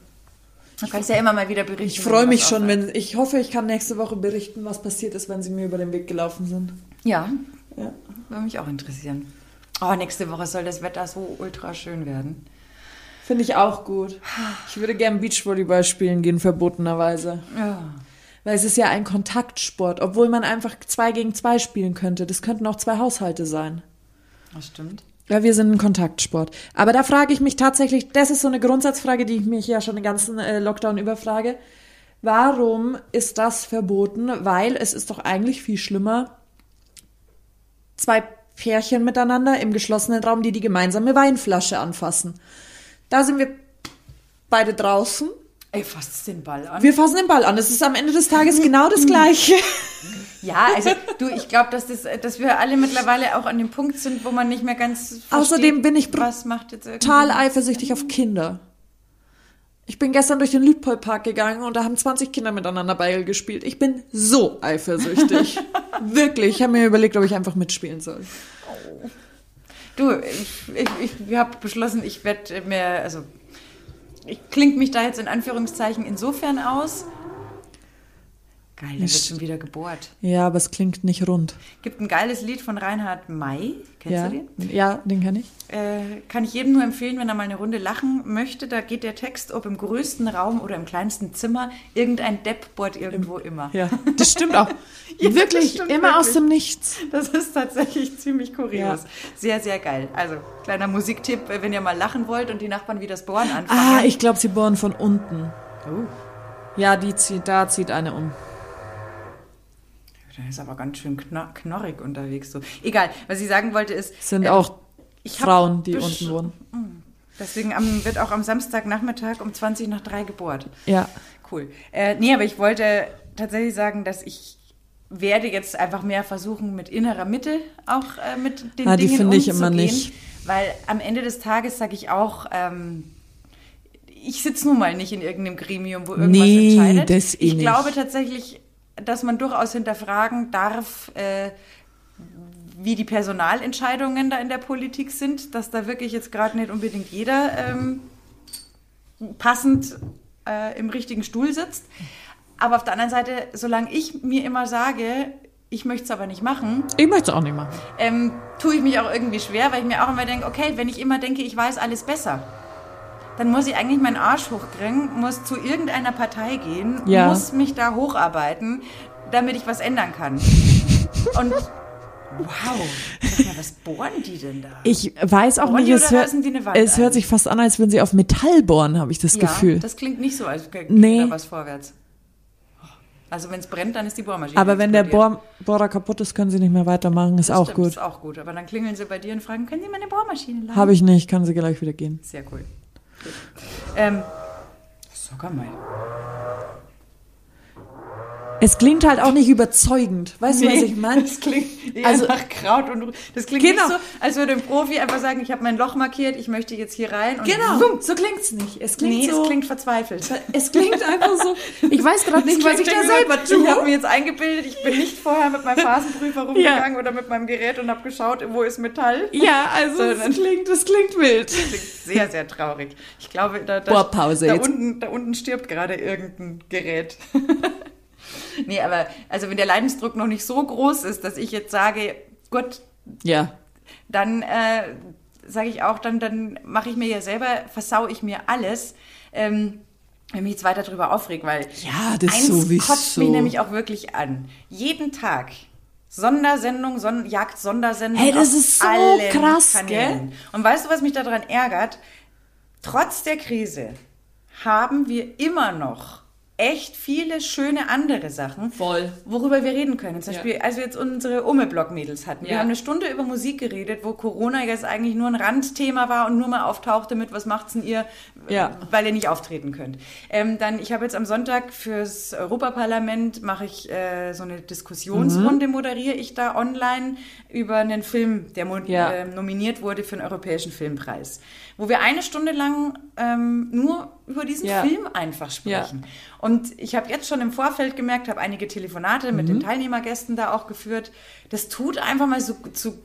du kannst ja immer mal wieder berichten. Ich freue mich schon, wenn ich hoffe, ich kann nächste Woche berichten, was passiert ist, wenn sie mir über den Weg gelaufen sind. Ja, Ja. würde mich auch interessieren. Oh, nächste Woche soll das Wetter so ultra schön werden. Finde ich auch gut. Ich würde gern Beachvolleyball spielen gehen, verbotenerweise. Ja. Weil es ist ja ein Kontaktsport, obwohl man einfach zwei gegen zwei spielen könnte. Das könnten auch zwei Haushalte sein. Das stimmt. Ja, wir sind ein Kontaktsport. Aber da frage ich mich tatsächlich, das ist so eine Grundsatzfrage, die ich mich ja schon den ganzen äh, Lockdown überfrage. Warum ist das verboten? Weil es ist doch eigentlich viel schlimmer, zwei Pärchen miteinander im geschlossenen Raum, die die gemeinsame Weinflasche anfassen. Da sind wir beide draußen. Ey, fasst den Ball an. Wir fassen den Ball an. Es ist am Ende des Tages genau das Gleiche. ja, also du, ich glaube, dass, das, dass wir alle mittlerweile auch an dem Punkt sind, wo man nicht mehr ganz versteht, Außerdem bin ich was macht jetzt irgendwie. total eifersüchtig auf Kinder. Ich bin gestern durch den Lüdpolpark gegangen und da haben 20 Kinder miteinander Beil gespielt. Ich bin so eifersüchtig. Wirklich. Ich habe mir überlegt, ob ich einfach mitspielen soll. Du, ich, ich, ich habe beschlossen, ich werde mir, also ich klinge mich da jetzt in Anführungszeichen insofern aus. Geil, da wird schon wieder gebohrt. Ja, aber es klingt nicht rund. Gibt ein geiles Lied von Reinhard May. Kennst Ja, du den? ja, den kann ich. Äh, kann ich jedem nur empfehlen, wenn er mal eine Runde lachen möchte. Da geht der Text, ob im größten Raum oder im kleinsten Zimmer, irgendein Depp bohrt irgendwo immer. Ja, das stimmt auch. Ja, wirklich, stimmt immer aus wirklich. dem Nichts. Das ist tatsächlich ziemlich kurios. Ja. Sehr, sehr geil. Also, kleiner Musiktipp, äh, wenn ihr mal lachen wollt und die Nachbarn wie das Bohren Ah, anfangen. ich glaube, sie bohren von unten. Oh, Ja, die zieht, da zieht eine um. Der ist aber ganz schön knor knorrig unterwegs. So. Egal, was ich sagen wollte ist... Sind ähm, auch Frauen, die unten wohnen. Deswegen am, wird auch am Samstagnachmittag um 20 nach 3 gebohrt. Ja. Cool. Äh, nee, aber ich wollte tatsächlich sagen, dass ich werde jetzt einfach mehr versuchen, mit innerer Mitte auch äh, mit den Ah, die Dingen finde ich immer nicht. Weil am Ende des Tages sage ich auch, ähm, ich sitze nun mal nicht in irgendeinem Gremium, wo irgendwas Nee, entscheidet. das eh ich nicht. glaube tatsächlich, dass man durchaus hinterfragen darf, äh, wie die Personalentscheidungen da in der Politik sind, dass da wirklich jetzt gerade nicht unbedingt jeder ähm, passend äh, im richtigen Stuhl sitzt. Aber auf der anderen Seite, solange ich mir immer sage, ich möchte es aber nicht machen, Ich möchte es auch nicht machen. ähm, tue ich mich auch irgendwie schwer, weil ich mir auch immer denke, okay, wenn ich immer denke, ich weiß alles besser, dann muss ich eigentlich meinen Arsch hochkriegen, muss zu irgendeiner Partei gehen, Ja. muss mich da hocharbeiten, damit ich was ändern kann. Und wow, mal, was bohren die denn da? Ich weiß auch Bohren nicht, es, hört, es hört sich fast an, als würden sie auf Metall bohren, habe ich das ja, Gefühl. das klingt nicht so, als geht Nee. da was vorwärts. Also wenn es brennt, dann ist die Bohrmaschine Aber wenn der explodiert. Bohr, Bohrer kaputt ist, können sie nicht mehr weitermachen. Ist Das auch stimmt, gut. Ist auch gut. Aber dann klingeln sie bei dir und fragen, können Sie meine Bohrmaschine laden? Habe ich nicht, kann sie gleich wieder gehen. Sehr cool. Ähm, sag mal. Es klingt halt auch nicht überzeugend. Weißt du, was ich meine? Das klingt eher Also- nach Kraut und das klingt Genau. nicht so, als würde ein Profi einfach sagen, ich habe mein Loch markiert, ich möchte jetzt hier rein. Genau, wumm. so klingt's nicht. Es klingt Nee, so. es klingt verzweifelt. es klingt einfach so. Ich weiß gerade nicht, was ich da selber so, Ich habe tue. mir jetzt eingebildet, ich bin nicht vorher mit meinem Phasenprüfer rumgegangen oder mit meinem Gerät und habe geschaut, wo ist Metall. Ja, also So, es klingt, es klingt wild. Das klingt sehr, sehr traurig. Ich glaube, da, da, Bohrpause da, jetzt. unten, da unten stirbt gerade irgendein Gerät. nee, aber also wenn der Leidensdruck noch nicht so groß ist, dass ich jetzt sage, gut, Ja. dann äh, sage ich auch, dann, dann mache ich mir ja selber, versau ich mir alles. Ähm, wenn ich mich jetzt weiter darüber aufreg, weil Ja, das eins sowieso. kotzt mich nämlich auch wirklich an. Jeden Tag Sondersendung, Son Jagd Sondersendung. Hey, das ist so krass, Kanälen. gell? Und weißt du, was mich daran ärgert? Trotz der Krise haben wir immer noch echt viele schöne andere Sachen, Voll. worüber wir reden können. Zum Beispiel, als wir jetzt unsere Umme-Blog-Mädels hatten. Wir Ja. haben eine Stunde über Musik geredet, wo Corona jetzt eigentlich nur ein Randthema war und nur mal auftauchte mit, was macht's denn ihr, Ja. weil ihr nicht auftreten könnt. Ähm, dann, ich habe jetzt am Sonntag fürs Europaparlament mache ich äh, so eine Diskussionsrunde, moderiere ich da online über einen Film, der Ja. ähm, nominiert wurde für den Europäischen Filmpreis. Wo wir eine Stunde lang ähm, nur über diesen Ja. Film einfach sprechen. Und ich habe jetzt schon im Vorfeld gemerkt, habe einige Telefonate mit Mhm. den Teilnehmergästen da auch geführt. Das tut einfach mal so zu,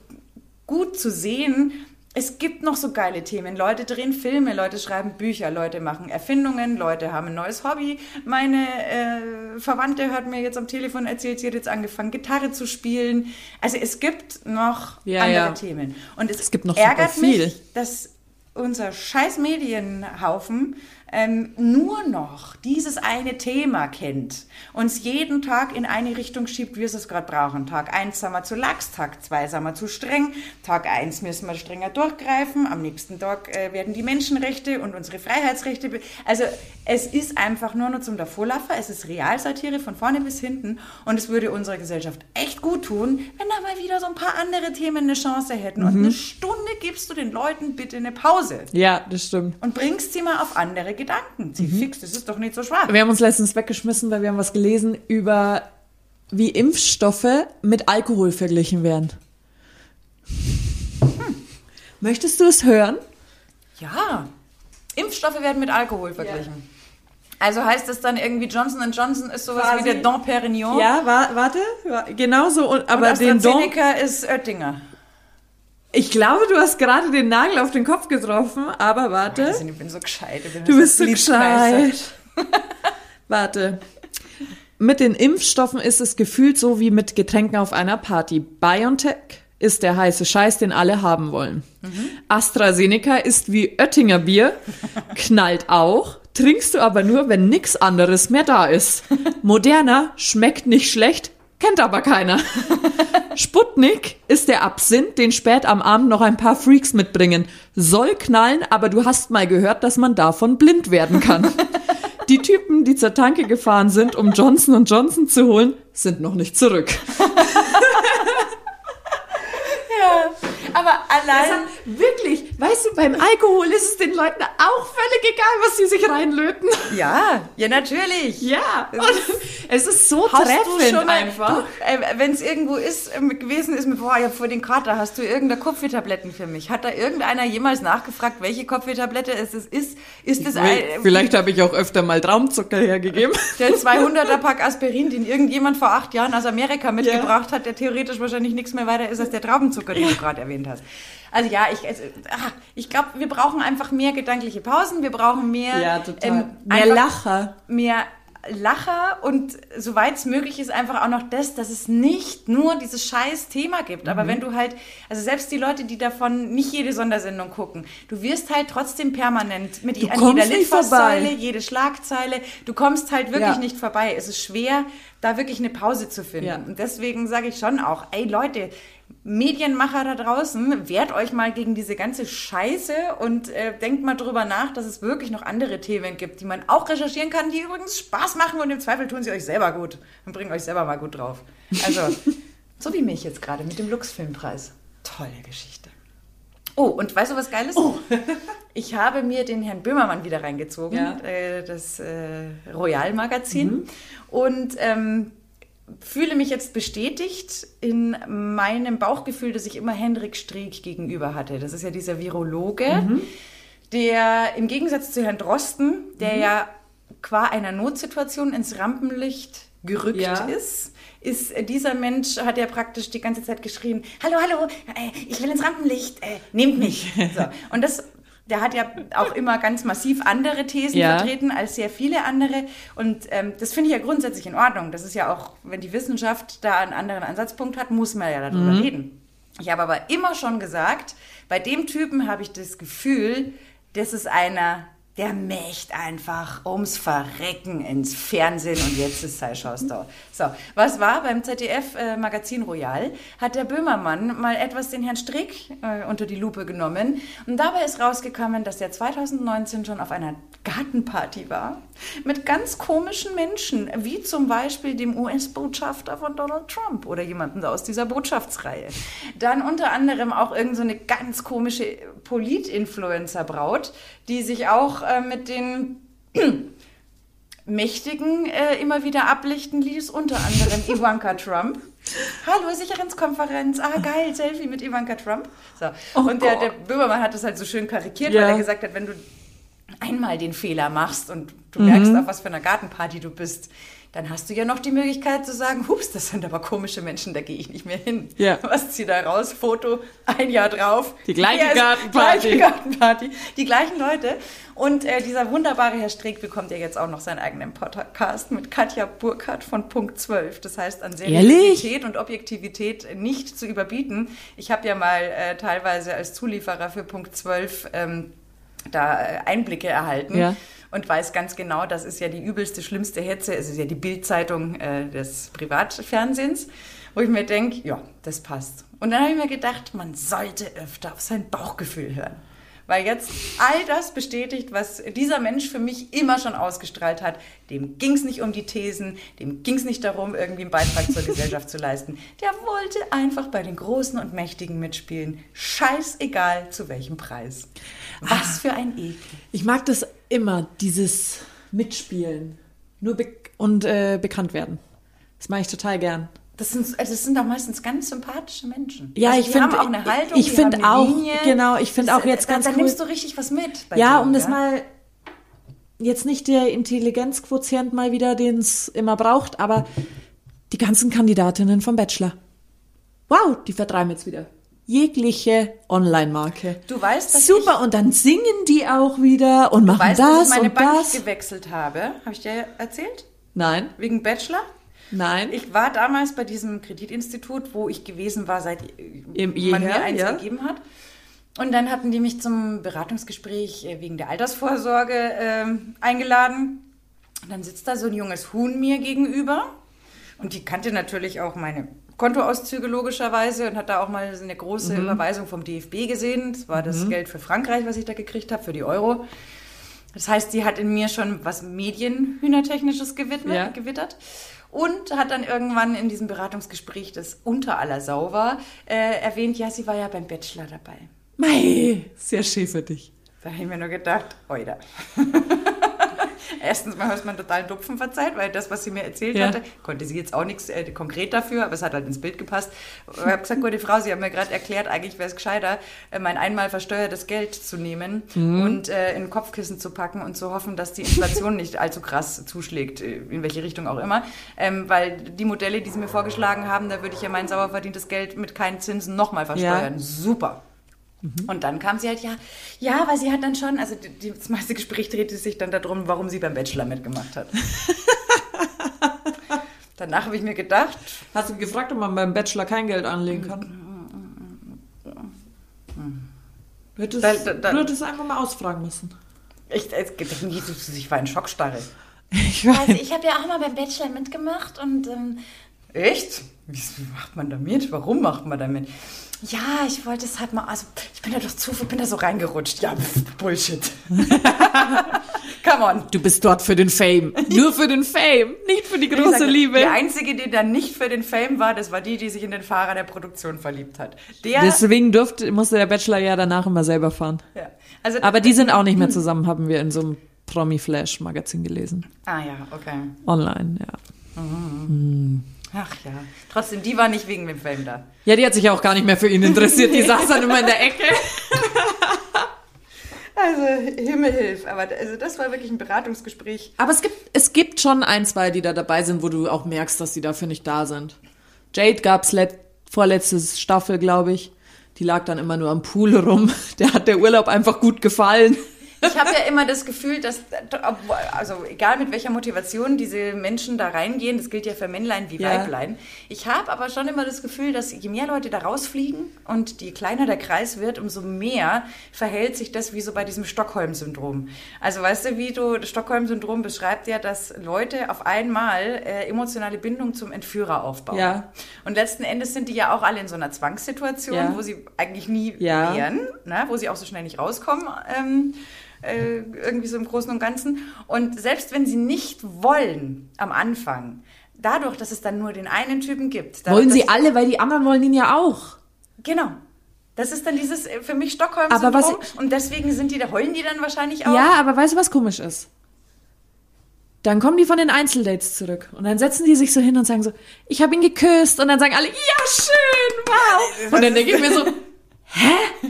gut zu sehen. Es gibt noch so geile Themen. Leute drehen Filme, Leute schreiben Bücher, Leute machen Erfindungen, Leute haben ein neues Hobby. Meine äh, Verwandte hat mir jetzt am Telefon erzählt, sie hat jetzt angefangen, Gitarre zu spielen. Also es gibt noch Ja, andere ja. Themen. Und es, Es gibt noch ärgert mich, dass unser scheiß Medienhaufen ähm, nur noch dieses eine Thema kennt, uns jeden Tag in eine Richtung schiebt, wie wir es gerade brauchen. Tag eins sind wir zu lax, Tag zwei sind wir zu streng, Tag eins müssen wir strenger durchgreifen, am nächsten Tag äh, werden die Menschenrechte und unsere Freiheitsrechte. Also es ist einfach nur noch zum Davorlaffer, es ist Realsatire von vorne bis hinten und es würde unserer Gesellschaft echt gut tun, wenn da mal wieder so ein paar andere Themen eine Chance hätten. Und eine Stunde gibst du den Leuten bitte eine Pause Ja, das stimmt. und bringst sie mal auf andere Gedanken. Sie fix, das ist doch nicht so schwach. Wir haben uns letztens weggeschmissen, weil wir haben was gelesen über wie Impfstoffe mit Alkohol verglichen werden. Möchtest du es hören? Ja, Impfstoffe werden mit Alkohol verglichen. Also heißt das dann irgendwie Johnson Johnson ist sowas Quasi. wie der Dom Perignon Ja, wa warte, wa- genau so. Und, aber und den Don, ist Oettinger. ich glaube, du hast gerade den Nagel auf den Kopf getroffen, aber warte. Also, ich bin so gescheit. Bin Du bist so gescheit. Warte. Mit den Impfstoffen ist es gefühlt so wie mit Getränken auf einer Party. BioNTech ist der heiße Scheiß, den alle haben wollen. AstraZeneca ist wie Oettinger Bier, knallt auch, trinkst du aber nur, wenn nix anderes mehr da ist. Moderna schmeckt nicht schlecht, kennt aber keiner. Sputnik ist der Absinth, den spät am Abend noch ein paar Freaks mitbringen. Soll knallen, aber du hast mal gehört, dass man davon blind werden kann. Die Typen, die zur Tanke gefahren sind, um Johnson Johnson zu holen, sind noch nicht zurück. Aber allein. Wirklich, weißt du, beim Alkohol ist es den Leuten auch völlig egal, was sie sich reinlöten. Ja, ja, natürlich. Ja, und es ist so treffend einfach. Äh, wenn es irgendwo ist, ähm, gewesen ist mit, boah, ich hab vor den Kater, hast du irgendeine Kopfwehtabletten für mich? Hat da irgendeiner jemals nachgefragt, welche Kopfwehtablette es ist? Ist, ist es ein, Vielleicht habe ich auch öfter mal Traumzucker hergegeben. der 200er Pack Aspirin, den irgendjemand vor acht Jahren aus Amerika mitgebracht hat, der theoretisch wahrscheinlich nichts mehr weiter ist als der Traubenzucker, den du gerade erwähnt hast. Also ja, ich, also, ah, ich glaube, wir brauchen einfach mehr gedankliche Pausen, wir brauchen mehr, Ja, total. ähm, Mehr Lacher. mehr Lacher und soweit es möglich ist, einfach auch noch das, dass es nicht nur dieses scheiß Thema gibt. Mhm. Aber wenn du halt, also selbst die Leute, die davon nicht jede Sondersendung gucken, du wirst halt trotzdem permanent mit Du an jeder. Litfaßsäule, jede Schlagzeile, du kommst halt wirklich Ja. nicht vorbei. Es ist schwer, da wirklich eine Pause zu finden. Ja. Und deswegen sage ich schon auch, ey Leute, Medienmacher da draußen, wehrt euch mal gegen diese ganze Scheiße und äh, denkt mal drüber nach, dass es wirklich noch andere Themen gibt, die man auch recherchieren kann, die übrigens Spaß machen und im Zweifel tun sie euch selber gut und bringen euch selber mal gut drauf. Also, so wie mich jetzt gerade mit dem Lux-Filmpreis. Tolle Geschichte. Oh, und weißt du, was Geiles? Ich habe mir den Herrn Böhmermann wieder reingezogen, Ja. äh, das äh, Royal-Magazin. Und ähm, fühle mich jetzt bestätigt in meinem Bauchgefühl, das ich immer Hendrik Streeck gegenüber hatte. Das ist ja dieser Virologe, der im Gegensatz zu Herrn Drosten, der ja qua einer Notsituation ins Rampenlicht gerückt Ja. ist, ist äh, dieser Mensch, hat ja praktisch die ganze Zeit geschrien, hallo, hallo, äh, ich will ins Rampenlicht, äh, nehmt mich. So. Und das, der hat ja auch immer ganz massiv andere Thesen Ja. vertreten als sehr viele andere. Und ähm, das finde ich ja grundsätzlich in Ordnung. Das ist ja auch, wenn die Wissenschaft da einen anderen Ansatzpunkt hat, muss man ja darüber reden. Ich habe aber immer schon gesagt, bei dem Typen habe ich das Gefühl, das ist einer, der mächt einfach ums Verrecken ins Fernsehen und jetzt ist sei Schaus da. So, was war beim ZDF äh, Royal? Hat der Böhmermann mal etwas den Herrn Strick äh, unter die Lupe genommen und dabei ist rausgekommen, dass er 2019 schon auf einer Gartenparty war mit ganz komischen Menschen, wie zum Beispiel dem US-Botschafter von Donald Trump oder jemanden aus dieser Botschaftsreihe. Dann unter anderem auch irgendeine so ganz komische Polit-Influencer-Braut, die sich auch äh, mit den Mächtigen äh, immer wieder ablichten ließ, unter anderem Ivanka Trump. Hallo, Sicherheitskonferenz. Ah, geil, Selfie mit Ivanka Trump. So. Oh und der, der Böhmermann hat das halt so schön karikiert, ja. weil er gesagt hat, wenn du einmal den Fehler machst und du mhm. merkst, auf was für einer Gartenparty du bist, dann hast du ja noch die Möglichkeit zu sagen, hups, das sind aber komische Menschen, da gehe ich nicht mehr hin. Ja. Was zieh da raus? Foto, ein Jahr drauf. Die gleiche Gartenparty. Gleiche Gartenparty. Die gleichen Leute. Und äh, dieser wunderbare Herr Streeck bekommt ja jetzt auch noch seinen eigenen Podcast mit Katja Burkhardt von Punkt 12. Das heißt, an Seriosität und Objektivität nicht zu überbieten. Ich habe ja mal äh, teilweise als Zulieferer für Punkt 12 ähm, da äh, Einblicke erhalten. Ja und weiß ganz genau, das ist ja die übelste, schlimmste Hetze. Es ist ja die Bildzeitung äh, des Privatfernsehens, wo ich mir denke, ja, das passt. Und dann habe ich mir gedacht, man sollte öfter auf sein Bauchgefühl hören. Weil jetzt all das bestätigt, was dieser Mensch für mich immer schon ausgestrahlt hat. Dem ging es nicht um die Thesen, dem ging es nicht darum, irgendwie einen Beitrag zur Gesellschaft zu leisten. Der wollte einfach bei den Großen und Mächtigen mitspielen. Scheißegal zu welchem Preis. Was ah, für ein Ekel. Ich mag das immer, dieses Mitspielen. Nur be und äh, bekannt werden. Das mache ich total gern. Das sind, also das sind auch meistens ganz sympathische Menschen. Ja, also ich finde auch eine Haltung. Ich finde auch, Linie. genau, ich finde auch jetzt ganz da, da cool. nimmst du richtig was mit. ja, dir, um ja? das mal jetzt nicht der Intelligenzquotient mal wieder, den es immer braucht, aber die ganzen Kandidatinnen vom Bachelor. Wow, die vertreiben jetzt wieder jegliche Online-Marke. Du weißt, dass super und dann singen die auch wieder und machen weißt, das dass ich meine und Bank das. gewechselt habe. Habe ich dir erzählt? Nein. Wegen Bachelor? Nein. Ich war damals bei diesem Kreditinstitut, wo ich gewesen war, seit Im man mir eins ja. gegeben hat. Und dann hatten die mich zum Beratungsgespräch äh, wegen der Altersvorsorge äh, eingeladen. Und dann sitzt da so ein junges Huhn mir gegenüber. Und die kannte natürlich auch meine Kontoauszüge logischerweise und hat da auch mal eine große mhm. Überweisung vom DFB gesehen. Das war das mhm. Geld für Frankreich, was ich da gekriegt habe, für die Euro. Das heißt, die hat in mir schon was Medienhühnertechnisches gewidmet, ja. gewittert und hat dann irgendwann in diesem Beratungsgespräch, das unter aller Sau war, äh, erwähnt, ja, sie war ja beim Bachelor dabei. Mei, sehr schön für dich. Da habe ich mir nur gedacht, oida. Erstens mal hast man total Dupfen verzeiht, weil das, was sie mir erzählt ja. hatte, konnte sie jetzt auch nichts äh, konkret dafür, aber es hat halt ins Bild gepasst. Ich habe gesagt, gute Frau, Sie haben mir gerade erklärt, eigentlich wäre es gescheiter, äh, mein einmal versteuertes Geld zu nehmen mhm. und äh, in Kopfkissen zu packen und zu hoffen, dass die Inflation nicht allzu krass zuschlägt, äh, in welche Richtung auch immer. Ähm, weil die Modelle, die Sie mir vorgeschlagen haben, da würde ich ja mein sauer verdientes Geld mit keinen Zinsen nochmal versteuern. Ja. Super. Mhm. Und dann kam sie halt, ja, ja, weil sie hat dann schon, also die, das meiste Gespräch drehte sich dann darum, warum sie beim Bachelor mitgemacht hat. Danach habe ich mir gedacht. Hast du gefragt, ob man beim Bachelor kein Geld anlegen kann? Du hättest, da, da, da, du hättest einfach mal ausfragen müssen. Ich, ich, ich war in Schockstarre. Ich, also ich habe ja auch mal beim Bachelor mitgemacht und ähm, Echt? Wie macht man damit? Warum macht man damit? Ja, ich wollte es halt mal, also ich bin da doch zu, bin da so reingerutscht. Ja, pff, Bullshit. Come on. Du bist dort für den Fame. Nur für den Fame, nicht für die große sage, Liebe. Die einzige, die da nicht für den Fame war, das war die, die sich in den Fahrer der Produktion verliebt hat. Der, Deswegen durfte, musste der Bachelor ja danach immer selber fahren. Ja. Also, Aber die sind auch nicht mehr zusammen, haben wir in so einem Promi-Flash-Magazin gelesen. Ah ja, okay. Online, ja. Mhm. Mhm. Ach ja. Trotzdem, die war nicht wegen dem Film da. Ja, die hat sich auch gar nicht mehr für ihn interessiert. Die saß dann immer in der Ecke. Also, Himmelhilf. Aber also das war wirklich ein Beratungsgespräch. Aber es gibt, es gibt schon ein, zwei, die da dabei sind, wo du auch merkst, dass die dafür nicht da sind. Jade gab's let, vorletzte Staffel, glaube ich. Die lag dann immer nur am Pool rum. Der hat der Urlaub einfach gut gefallen. Ich habe ja immer das Gefühl, dass, also egal mit welcher Motivation diese Menschen da reingehen, das gilt ja für Männlein wie Ja. Weiblein. Ich habe aber schon immer das Gefühl, dass je mehr Leute da rausfliegen und je kleiner der Kreis wird, umso mehr verhält sich das wie so bei diesem Stockholm-Syndrom. Also weißt du, wie du, das Stockholm-Syndrom beschreibt ja, dass Leute auf einmal äh, emotionale Bindung zum Entführer aufbauen. Ja. Und letzten Endes sind die ja auch alle in so einer Zwangssituation, Ja. wo sie eigentlich nie wären, ne? wo sie auch so schnell nicht rauskommen. Ähm, äh, irgendwie so im Großen und Ganzen. Und selbst wenn sie nicht wollen am Anfang, dadurch, dass es dann nur den einen Typen gibt. Wollen sie alle, weil die anderen wollen ihn ja auch. Genau. Das ist dann dieses äh, für mich stockholm Aber was- und deswegen sind die, da heulen die dann wahrscheinlich auch. Ja, aber weißt du, was komisch ist? Dann kommen die von den Einzeldates zurück und dann setzen die sich so hin und sagen so, ich habe ihn geküsst und dann sagen alle, ja schön, wow. Und dann denke ich mir so, hä?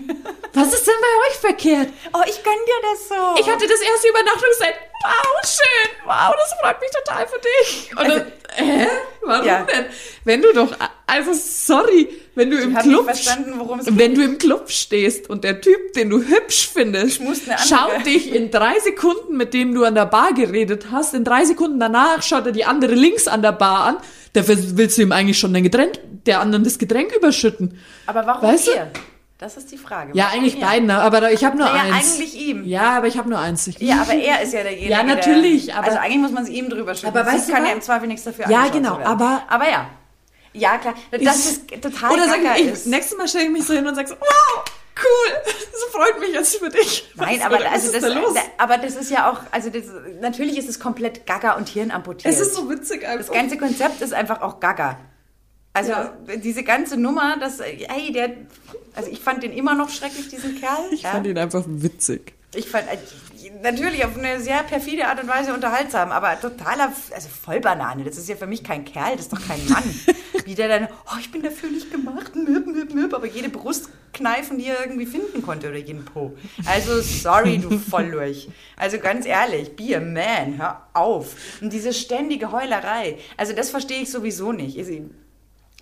Was ist denn bei euch verkehrt? Oh, ich gönn dir das so. Ich hatte das erste Übernachtungszeit. Wow, schön. Wow, das freut mich total für dich. Und dann, hä? Warum Ja. denn? Wenn du doch, also sorry, wenn du im hab nicht Club, wenn du im Club stehst und der Typ, den du hübsch findest, schaut dich in drei Sekunden, mit dem du an der Bar geredet hast, in drei Sekunden danach schaut er die andere links an der Bar an, dafür willst du ihm eigentlich schon dein Getränk, der anderen das Getränk überschütten. Aber warum Weißt du? Das ist die Frage. Ja, eigentlich ihr? beiden, ne? aber ich habe nur Naja, eins. eigentlich ihm. Ja, aber ich habe nur eins. Ich- Ja, aber er ist ja derjenige. Ja, natürlich, Der, aber- also eigentlich muss man es ihm drüber schütten. Aber weißt du kann was? ja im Zweifel nichts dafür Ja, genau, aber- Aber ja. Ja, klar. Das ist total Oder sag ich, ist. nächstes Mal stelle ich mich so hin und sag so, wow, cool, das freut mich jetzt für dich. Nein, Was- aber, oder was also ist das, da- aber das ist ja auch, also das, natürlich ist es komplett gaga und hirnamputiert. Es ist so witzig einfach. Das ganze Konzept ist einfach auch gaga. Also Ja. diese ganze Nummer, dass, hey, der, also ich fand den immer noch schrecklich, diesen Kerl. ich ja. fand ihn einfach witzig. Ich fand äh, natürlich auf eine sehr perfide Art und Weise unterhaltsam, aber totaler, also Vollbanane. Das ist ja für mich kein Kerl, das ist doch kein Mann. Wie der dann, oh, ich bin dafür nicht gemacht, möp, möp, möp, aber jede Brust kneifen, die er irgendwie finden konnte oder jeden Po. Also sorry, du Volllurch. Also ganz ehrlich, be a man, hör auf. Und diese ständige Heulerei, also das verstehe ich sowieso nicht.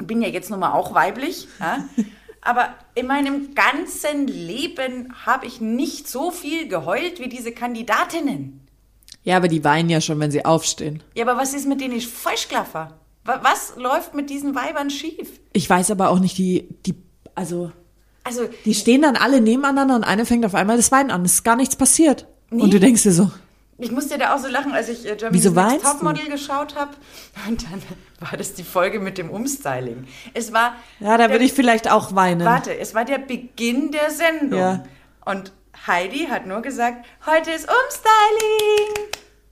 Ich bin ja jetzt nun mal auch weiblich, ja? aber in meinem ganzen Leben habe ich nicht so viel geheult wie diese Kandidatinnen. Ja, aber die weinen ja schon, wenn sie aufstehen. Ja, aber was ist mit denen Falschklaffer? Wa- Was läuft mit diesen Weibern schief? Ich weiß aber auch nicht, die, die, also, Also, die stehen dann alle nebeneinander und eine fängt auf einmal das Weinen an. Es ist gar nichts passiert. Nee. Und du denkst dir so, ich musste da auch so lachen, als ich äh, Germany's Next weinst du? Topmodel geschaut habe. Und dann war das die Folge mit dem Umstyling. Es war. ja, da würde ich vielleicht auch weinen. Warte, es war der Beginn der Sendung. Ja. Und Heidi hat nur gesagt, heute ist Umstyling.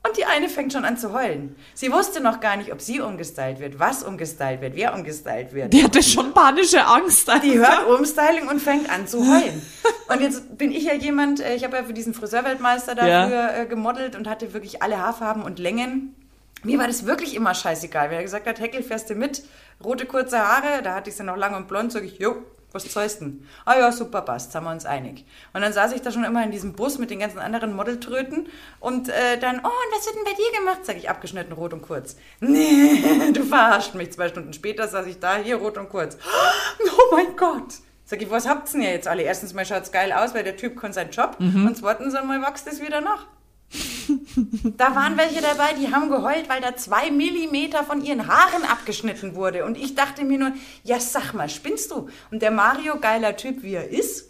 Und die eine fängt schon an zu heulen. Sie wusste noch gar nicht, ob sie umgestylt wird, was umgestylt wird, wer umgestylt wird. Die hatte schon panische Angst. Die hört Umstyling und fängt an zu heulen. Und jetzt bin ich ja jemand, äh, ich habe ja für diesen Friseurweltmeister da Ja. äh, gemodelt und hatte wirklich alle Haarfarben und Längen. Mir war das wirklich immer scheißegal. Wenn er gesagt hat, Heckel, fährst du mit? Rote, kurze Haare, da hatte ich sie noch lang und blond, sag ich, jo, was zahlst denn? Ah ja, super, passt, sind wir uns einig. Und dann saß ich da schon immer in diesem Bus mit den ganzen anderen Modeltröten und äh, dann, oh, und was wird denn bei dir gemacht? Sag ich, abgeschnitten, rot und kurz. Nee, du verarscht mich. Zwei Stunden später saß ich da, hier, rot und kurz. Oh mein Gott. Sag ich, was habt's denn jetzt alle? Erstens mal schaut's geil aus, weil der Typ kann seinen Job. Und zweitens einmal wächst es wieder nach. Da waren welche dabei, die haben geheult, weil da zwei Millimeter von ihren Haaren abgeschnitten wurde. Und ich dachte mir nur, ja sag mal, spinnst du? Und der Mario, geiler Typ wie er ist,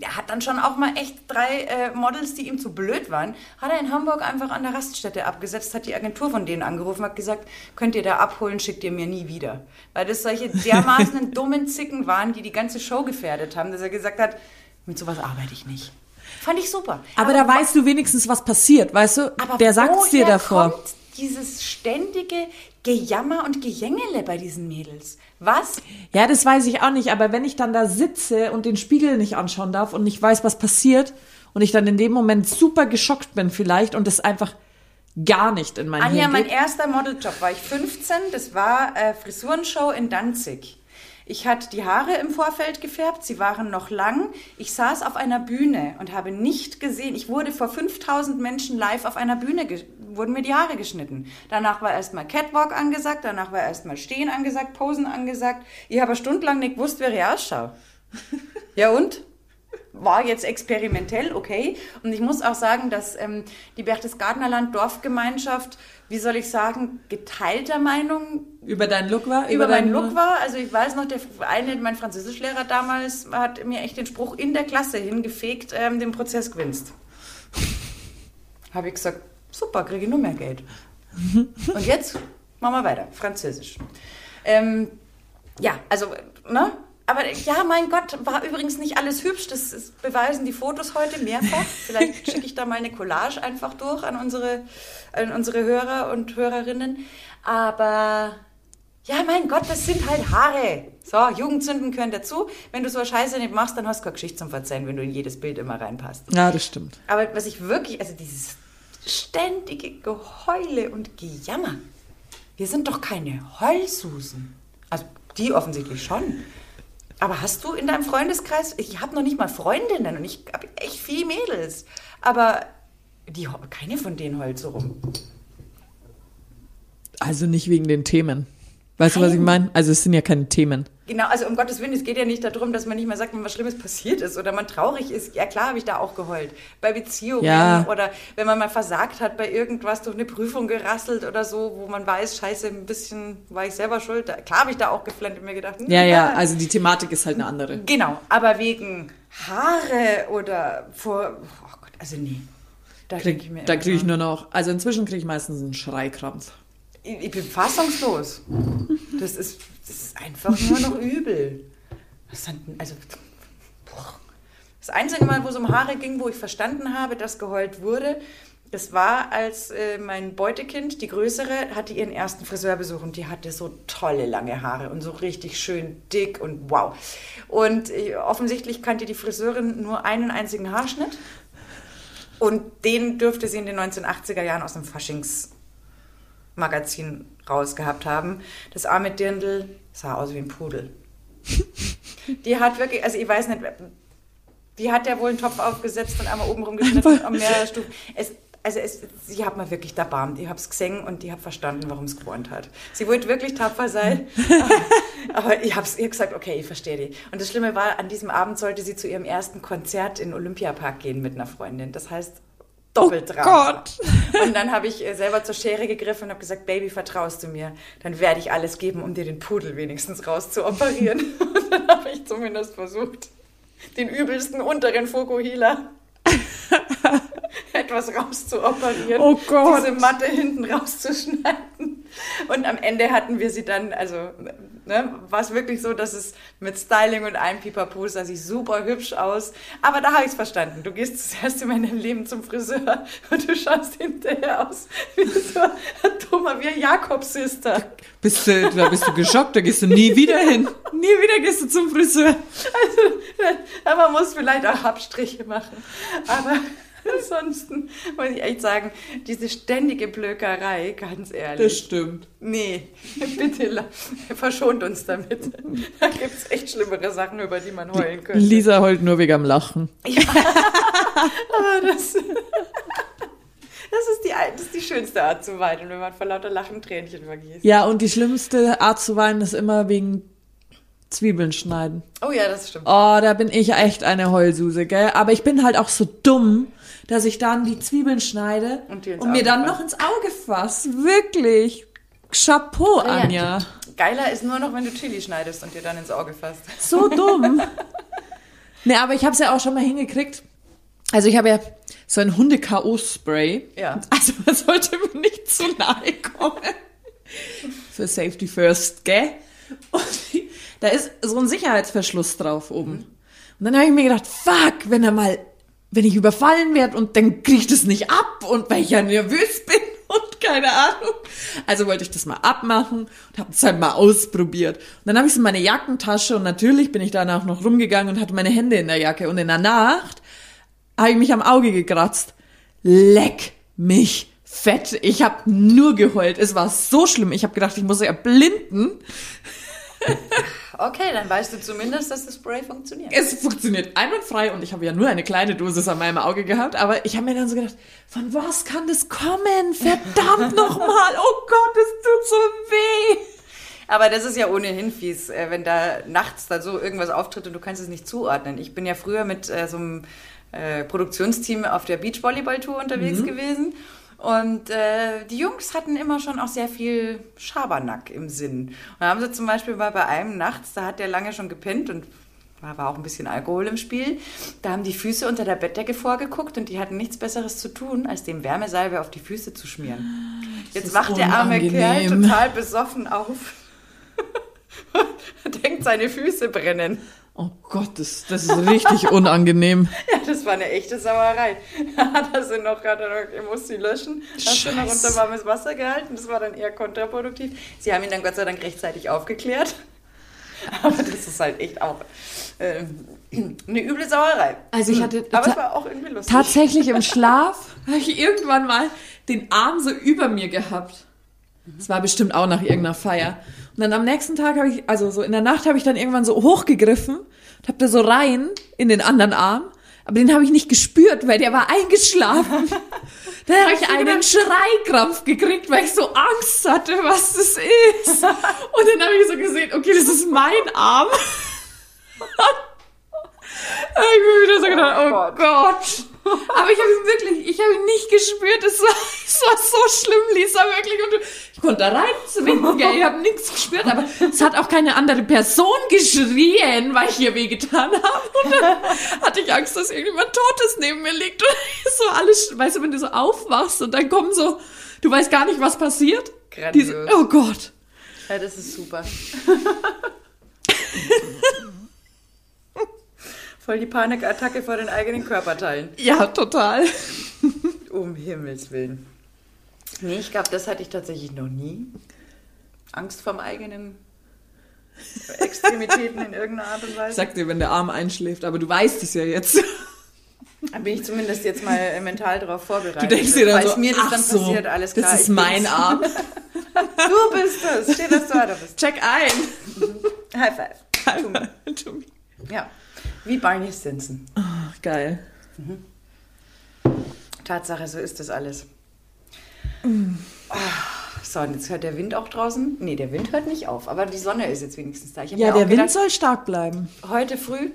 der hat dann schon auch mal echt drei äh, Models, die ihm zu blöd waren, hat er in Hamburg einfach an der Raststätte abgesetzt, hat die Agentur von denen angerufen, hat gesagt, könnt ihr da abholen, schickt ihr mir nie wieder. Weil das solche dermaßen dummen Zicken waren, die die ganze Show gefährdet haben, dass er gesagt hat, mit sowas arbeite ich nicht. Fand ich super. Aber da weißt du wenigstens, was passiert, weißt du? Aber Der sagt's dir woher davor. kommt dieses ständige Gejammer und Gejängele bei diesen Mädels? Was? Ja, das weiß ich auch nicht, aber wenn ich dann da sitze und den Spiegel nicht anschauen darf und nicht weiß, was passiert und ich dann in dem Moment super geschockt bin vielleicht und das einfach gar nicht in mein Anja, Hirn mein geht. erster Modeljob war ich 15. Das war äh, Frisurenshow in Danzig. Ich hatte die Haare im Vorfeld gefärbt, sie waren noch lang. Ich saß auf einer Bühne und habe nicht gesehen, ich wurde vor 5000 Menschen live auf einer Bühne, wurden mir die Haare geschnitten. Danach war erstmal Catwalk angesagt, danach war erstmal Stehen angesagt, Posen angesagt. Ich habe stundenlang nicht gewusst, wer ich ausschaue. Ja und? war jetzt experimentell, okay. Und ich muss auch sagen, dass ähm, die Berchtesgadener Land Dorfgemeinschaft, wie soll ich sagen, geteilter Meinung Über deinen Look war? über meinen deinen- Look war. Also ich weiß noch, der eine, mein Französischlehrer damals hat mir echt den Spruch in der Klasse hingefegt, ähm, den Prozess gewinnst. Habe ich gesagt, super, kriege ich nur mehr Geld. Und jetzt machen wir weiter, Französisch. Ähm, ja, also, ne? Aber ja, mein Gott, war übrigens nicht alles hübsch. Das ist, beweisen die Fotos heute mehrfach. Vielleicht schicke ich da mal eine Collage einfach durch an unsere, an unsere Hörer und Hörerinnen. Aber ja, mein Gott, das sind halt Haare. So, Jugendzünden gehören dazu. Wenn du so eine Scheiße nicht machst, dann hast du keine Geschichte zum Verzeihen, wenn du in jedes Bild immer reinpasst. Ja, das stimmt. Aber was ich wirklich, also dieses ständige Geheule und Gejammer. Wir sind doch keine Heulsusen. Also die offensichtlich schon. Aber hast du in deinem Freundeskreis, ich habe noch nicht mal Freundinnen und ich habe echt viele Mädels, aber die, keine von denen heult so rum. Also nicht wegen den Themen. Weißt du, was ich Nein. meine? Also es sind ja keine Themen. Genau, also um Gottes Willen, es geht ja nicht darum, dass man nicht mehr sagt, wenn was Schlimmes passiert ist oder man traurig ist. Ja klar, habe ich da auch geheult. Bei Beziehungen Ja. oder wenn man mal versagt hat bei irgendwas, durch eine Prüfung gerasselt oder so, wo man weiß, scheiße, ein bisschen war ich selber schuld. Klar habe ich da auch geflennt und mir gedacht, Ja, ja, also die Thematik ist halt eine andere. Genau, aber wegen Haare oder vor, oh Gott, also nee. Da denke ich mir Da kriege ich nur noch, also inzwischen kriege ich meistens einen Schreikrampf. ich, ich bin fassungslos. Das ist, das ist einfach nur noch übel. Was denn- also. Das einzige Mal, wo es um Haare ging, wo ich verstanden habe, dass geheult wurde, das war, als äh, mein Beutekind, die Größere, hatte ihren ersten Friseurbesuch und die hatte so tolle lange Haare und so richtig schön dick und wow. Und äh, offensichtlich kannte die Friseurin nur einen einzigen Haarschnitt und den dürfte sie in den 1980er Jahren aus dem Faschingsmagazin rausgehabt haben. Das arme Dirndl sah aus wie ein Pudel. Die hat wirklich, also ich weiß nicht, die hat ja wohl einen Topf aufgesetzt und einmal oben rumgeschnitten um mehrere Stufen. Es, also es, sie hat mir wirklich erbarmt. Ich habe es gesehen und ich habe verstanden, warum es gewohnt hat. Sie wollte wirklich tapfer sein, aber, aber ich habe ihr gesagt, okay, ich verstehe die. Und das Schlimme war, an diesem Abend sollte sie zu ihrem ersten Konzert in den Olympiapark gehen mit einer Freundin. Das heißt, doppelt Oh Drama. Gott. Und dann habe ich äh, selber zur Schere gegriffen und habe gesagt, Baby, vertraust du mir? Dann werde ich alles geben, um dir den Pudel wenigstens rauszuoperieren. Und dann habe ich zumindest versucht, den übelsten unteren Fokuhila etwas rauszuoperieren. Oh Gott. Diese Matte hinten rauszuschneiden. Und am Ende hatten wir sie dann, also ne, war es wirklich so, dass es mit Styling und allem Pipapo sah sie super hübsch aus. Aber da habe ich es verstanden. Du gehst das erste Mal in deinem Leben zum Friseur und du schaust hinterher aus wie so ein dummer, wie ein Jakob-Sister. Bist du, da bist du geschockt, da gehst du nie wieder hin. Nie wieder gehst du zum Friseur. Aber man muss vielleicht auch Abstriche machen. Aber ansonsten muss ich echt sagen, diese ständige Blökerei, ganz ehrlich. Das stimmt. Nee, bitte verschont uns damit. Da gibt es echt schlimmere Sachen, über die man heulen könnte. Lisa heult nur wegen am Lachen. Aber das, das, ist die, das ist die schönste Art zu weinen, wenn man vor lauter Lachen Tränchen vergießt. Ja, und die schlimmste Art zu weinen ist immer wegen Zwiebeln schneiden. Oh ja, das stimmt. Oh, da bin ich echt eine Heulsuse, gell? Aber ich bin halt auch so dumm, dass ich dann die Zwiebeln schneide Und und, mir dann noch ins Auge fass. Wirklich. Chapeau, Anja. Geiler ist nur noch, wenn du Chili schneidest und dir dann ins Auge fasst. So dumm. ne, aber ich habe es ja auch schon mal hingekriegt. Also ich habe ja so ein Hunde-K.O.-Spray. Ja. Also man sollte mir nicht zu nahe kommen. Für Safety First, gell? Und da ist so ein Sicherheitsverschluss drauf oben. Und dann habe ich mir gedacht, fuck, wenn er mal, wenn ich überfallen werde und dann kriege ich das nicht ab und weil ich ja nervös bin und keine Ahnung. Also wollte ich das mal abmachen und habe es halt mal ausprobiert. Und dann habe ich es in meine Jackentasche und natürlich bin ich danach noch rumgegangen und hatte meine Hände in der Jacke. Und in der Nacht habe ich mich am Auge gekratzt. Leck mich fett. Ich habe nur geheult. Es war so schlimm. Ich habe gedacht, ich muss erblinden. Okay, dann weißt du zumindest, dass das Spray funktioniert. Es funktioniert einwandfrei und ich habe ja nur eine kleine Dosis an meinem Auge gehabt, aber ich habe mir dann so gedacht, von was kann das kommen? Verdammt nochmal, oh Gott, es tut so weh. Aber das ist ja ohnehin fies, äh, wenn da nachts da so irgendwas auftritt und du kannst es nicht zuordnen. Ich bin ja früher mit äh, so einem äh, Produktionsteam auf der Beachvolleyball-Tour unterwegs Mhm. gewesen. Und äh, die Jungs hatten immer schon auch sehr viel Schabernack im Sinn. Und da haben sie zum Beispiel mal bei einem nachts, da hat der lange schon gepennt und war, war auch ein bisschen Alkohol im Spiel. Da haben die Füße unter der Bettdecke vorgeguckt und die hatten nichts Besseres zu tun, als dem Wärmesalbe auf die Füße zu schmieren. Jetzt ist wacht der arme Kerl total besoffen auf. Denkt, seine Füße brennen. Oh Gott, das, das ist richtig unangenehm. Ja, das war eine echte Sauerei. Er sie noch, er noch, er musste sie löschen, hat sie noch unter warmes Wasser gehalten. Das war dann eher kontraproduktiv. Sie haben ihn dann Gott sei Dank rechtzeitig aufgeklärt. Aber das ist halt echt auch ähm, eine üble Sauerei. Also ich hatte Aber es war auch irgendwie lustig. tatsächlich im Schlaf habe ich irgendwann mal den Arm so über mir gehabt. Das war bestimmt auch nach irgendeiner Feier. Und dann am nächsten Tag habe ich, also so in der Nacht habe ich dann irgendwann so hochgegriffen und habe da so rein in den anderen Arm. Aber den habe ich nicht gespürt, weil der war eingeschlafen. Dann habe ich einen Schreikrampf gekriegt, weil ich so Angst hatte, was das ist. Und dann habe ich so gesehen, okay, das ist mein Arm. Habe ich mir wieder so gedacht, oh, Gott. Gott. Aber ich habe ihn wirklich, ich habe nicht gespürt. Es war, es war so schlimm, Lisa, wirklich. Und ich konnte da reinzwingen, gell. Ich habe nichts gespürt. Aber es hat auch keine andere Person geschrien, weil ich ihr wehgetan habe. Und dann hatte ich Angst, dass irgendjemand Totes neben mir liegt. Und so alles, weißt du, wenn du so aufwachst und dann kommen so, du weißt gar nicht, was passiert. Grandios. Diese, oh Gott. Ja, das ist super. Voll die Panikattacke vor den eigenen Körperteilen. Ja, total. Um Himmels Willen. Nee, ich glaube, das hatte ich tatsächlich noch nie. Angst vorm eigenen Extremitäten in irgendeiner Art und Ich Weise. sag dir, wenn der Arm einschläft, aber du weißt es ja jetzt. Da bin ich zumindest jetzt mal äh, mental darauf vorbereitet. Du denkst dir dann Falls so, mir das dann so, passiert, alles klar. das ist ich mein bin's. Arm. Du bist es. Steht, dass du da bist. Check ein. High five. Tu mir. Tommy. Ja. Wie Barney Stinson. Ach, geil. Tatsache, so ist das alles. Mm. Ah, So, und jetzt hört der Wind auch draußen. Nee, der Wind hört nicht auf, aber die Sonne ist jetzt wenigstens da. Ja, der Wind gedacht, soll stark bleiben. heute früh,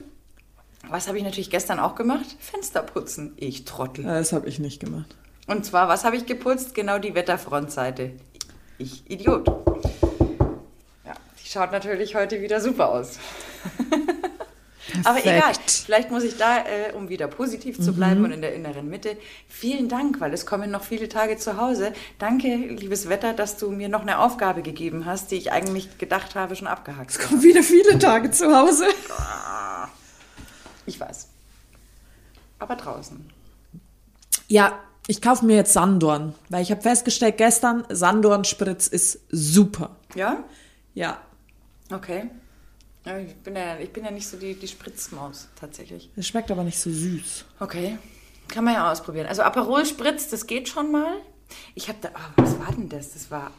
was habe ich natürlich gestern auch gemacht? Fenster putzen. Ich Trottel. Ja, Das habe ich nicht gemacht. Und zwar, was habe ich geputzt? Genau die Wetterfrontseite. Ich Idiot. Ja, die schaut natürlich heute wieder super aus. Aber egal, vielleicht muss ich da, äh, um wieder positiv zu bleiben und in der inneren Mitte, vielen Dank, weil es kommen noch viele Tage zu Hause. Danke, liebes Wetter, dass du mir noch eine Aufgabe gegeben hast, die ich eigentlich gedacht habe, schon abgehakt. haben. Und wieder viele Tage zu Hause. Ich weiß. Aber draußen. Ja, ich kaufe mir jetzt Sanddorn, weil ich habe festgestellt gestern, Sanddornspritz ist super. Ja? Ja, Okay. Ich bin ja, ich bin ja nicht so die, die Spritzmaus, tatsächlich. es schmeckt aber nicht so süß. Okay. Kann man ja ausprobieren. Also Aperol Spritz, das geht schon mal. Ich habe da, oh, was war denn das? Das war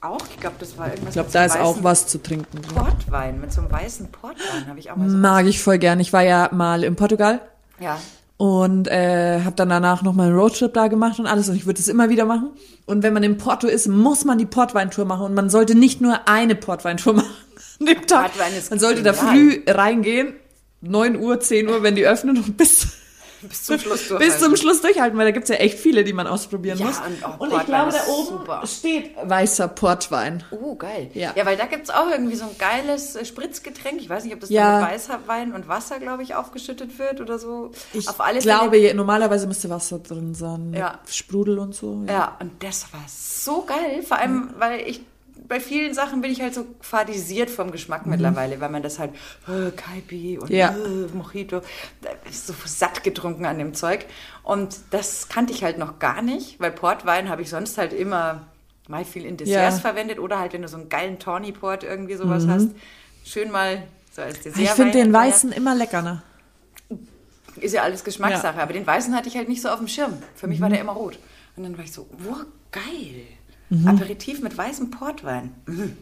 auch, ich glaube, das war irgendwas Ich glaube, da so ist auch was zu trinken. Portwein, mit so einem weißen Portwein habe ich auch mal so. Mag ich voll gern. Ich war ja mal in Portugal Ja. und äh, habe dann danach noch mal einen Roadtrip da gemacht und alles und ich würde es immer wieder machen. Und wenn man in Porto ist, muss man die Portweintour machen und man sollte nicht nur eine Portweintour machen an dem Tag. Man sollte da früh reingehen, 9 Uhr, 10 Uhr, wenn die öffnen und bis Bis zum Schluss bis durchhalten. zum Schluss durchhalten, weil da gibt's ja echt viele, die man ausprobieren Ja, muss. und auch ich Portwein glaube, da oben super. steht weißer Portwein. Oh, geil. Ja. ja, weil da gibt es auch irgendwie so ein geiles äh, Spritzgetränk. Ich weiß nicht, ob das Ja. mit Weißwein und Wasser, glaube ich, aufgeschüttet wird oder so. Ich Auf alle glaube, Fälle. normalerweise müsste Wasser drin sein. Ja. Sprudel und so. Ja, und das war so geil. Vor allem, weil ich bei vielen Sachen bin ich halt so fadisiert vom Geschmack mittlerweile, weil man das halt äh, Kaipi und Mhm. Ja. äh, Mojito ist so satt getrunken an dem Zeug. Und das kannte ich halt noch gar nicht, weil Portwein habe ich sonst halt immer mal viel in Desserts Ja. verwendet oder halt, wenn du so einen geilen Tawny Port irgendwie sowas hast, schön mal so als Dessert. Mhm. Ich finde den weißen immer lecker, ne? Ist ja alles Geschmackssache, Ja. Mhm. aber den weißen hatte ich halt nicht so auf dem Schirm. Für mich war der immer rot. Und dann war ich so, wow, geil. Mhm. Aperitif mit weißem Portwein. Mhm.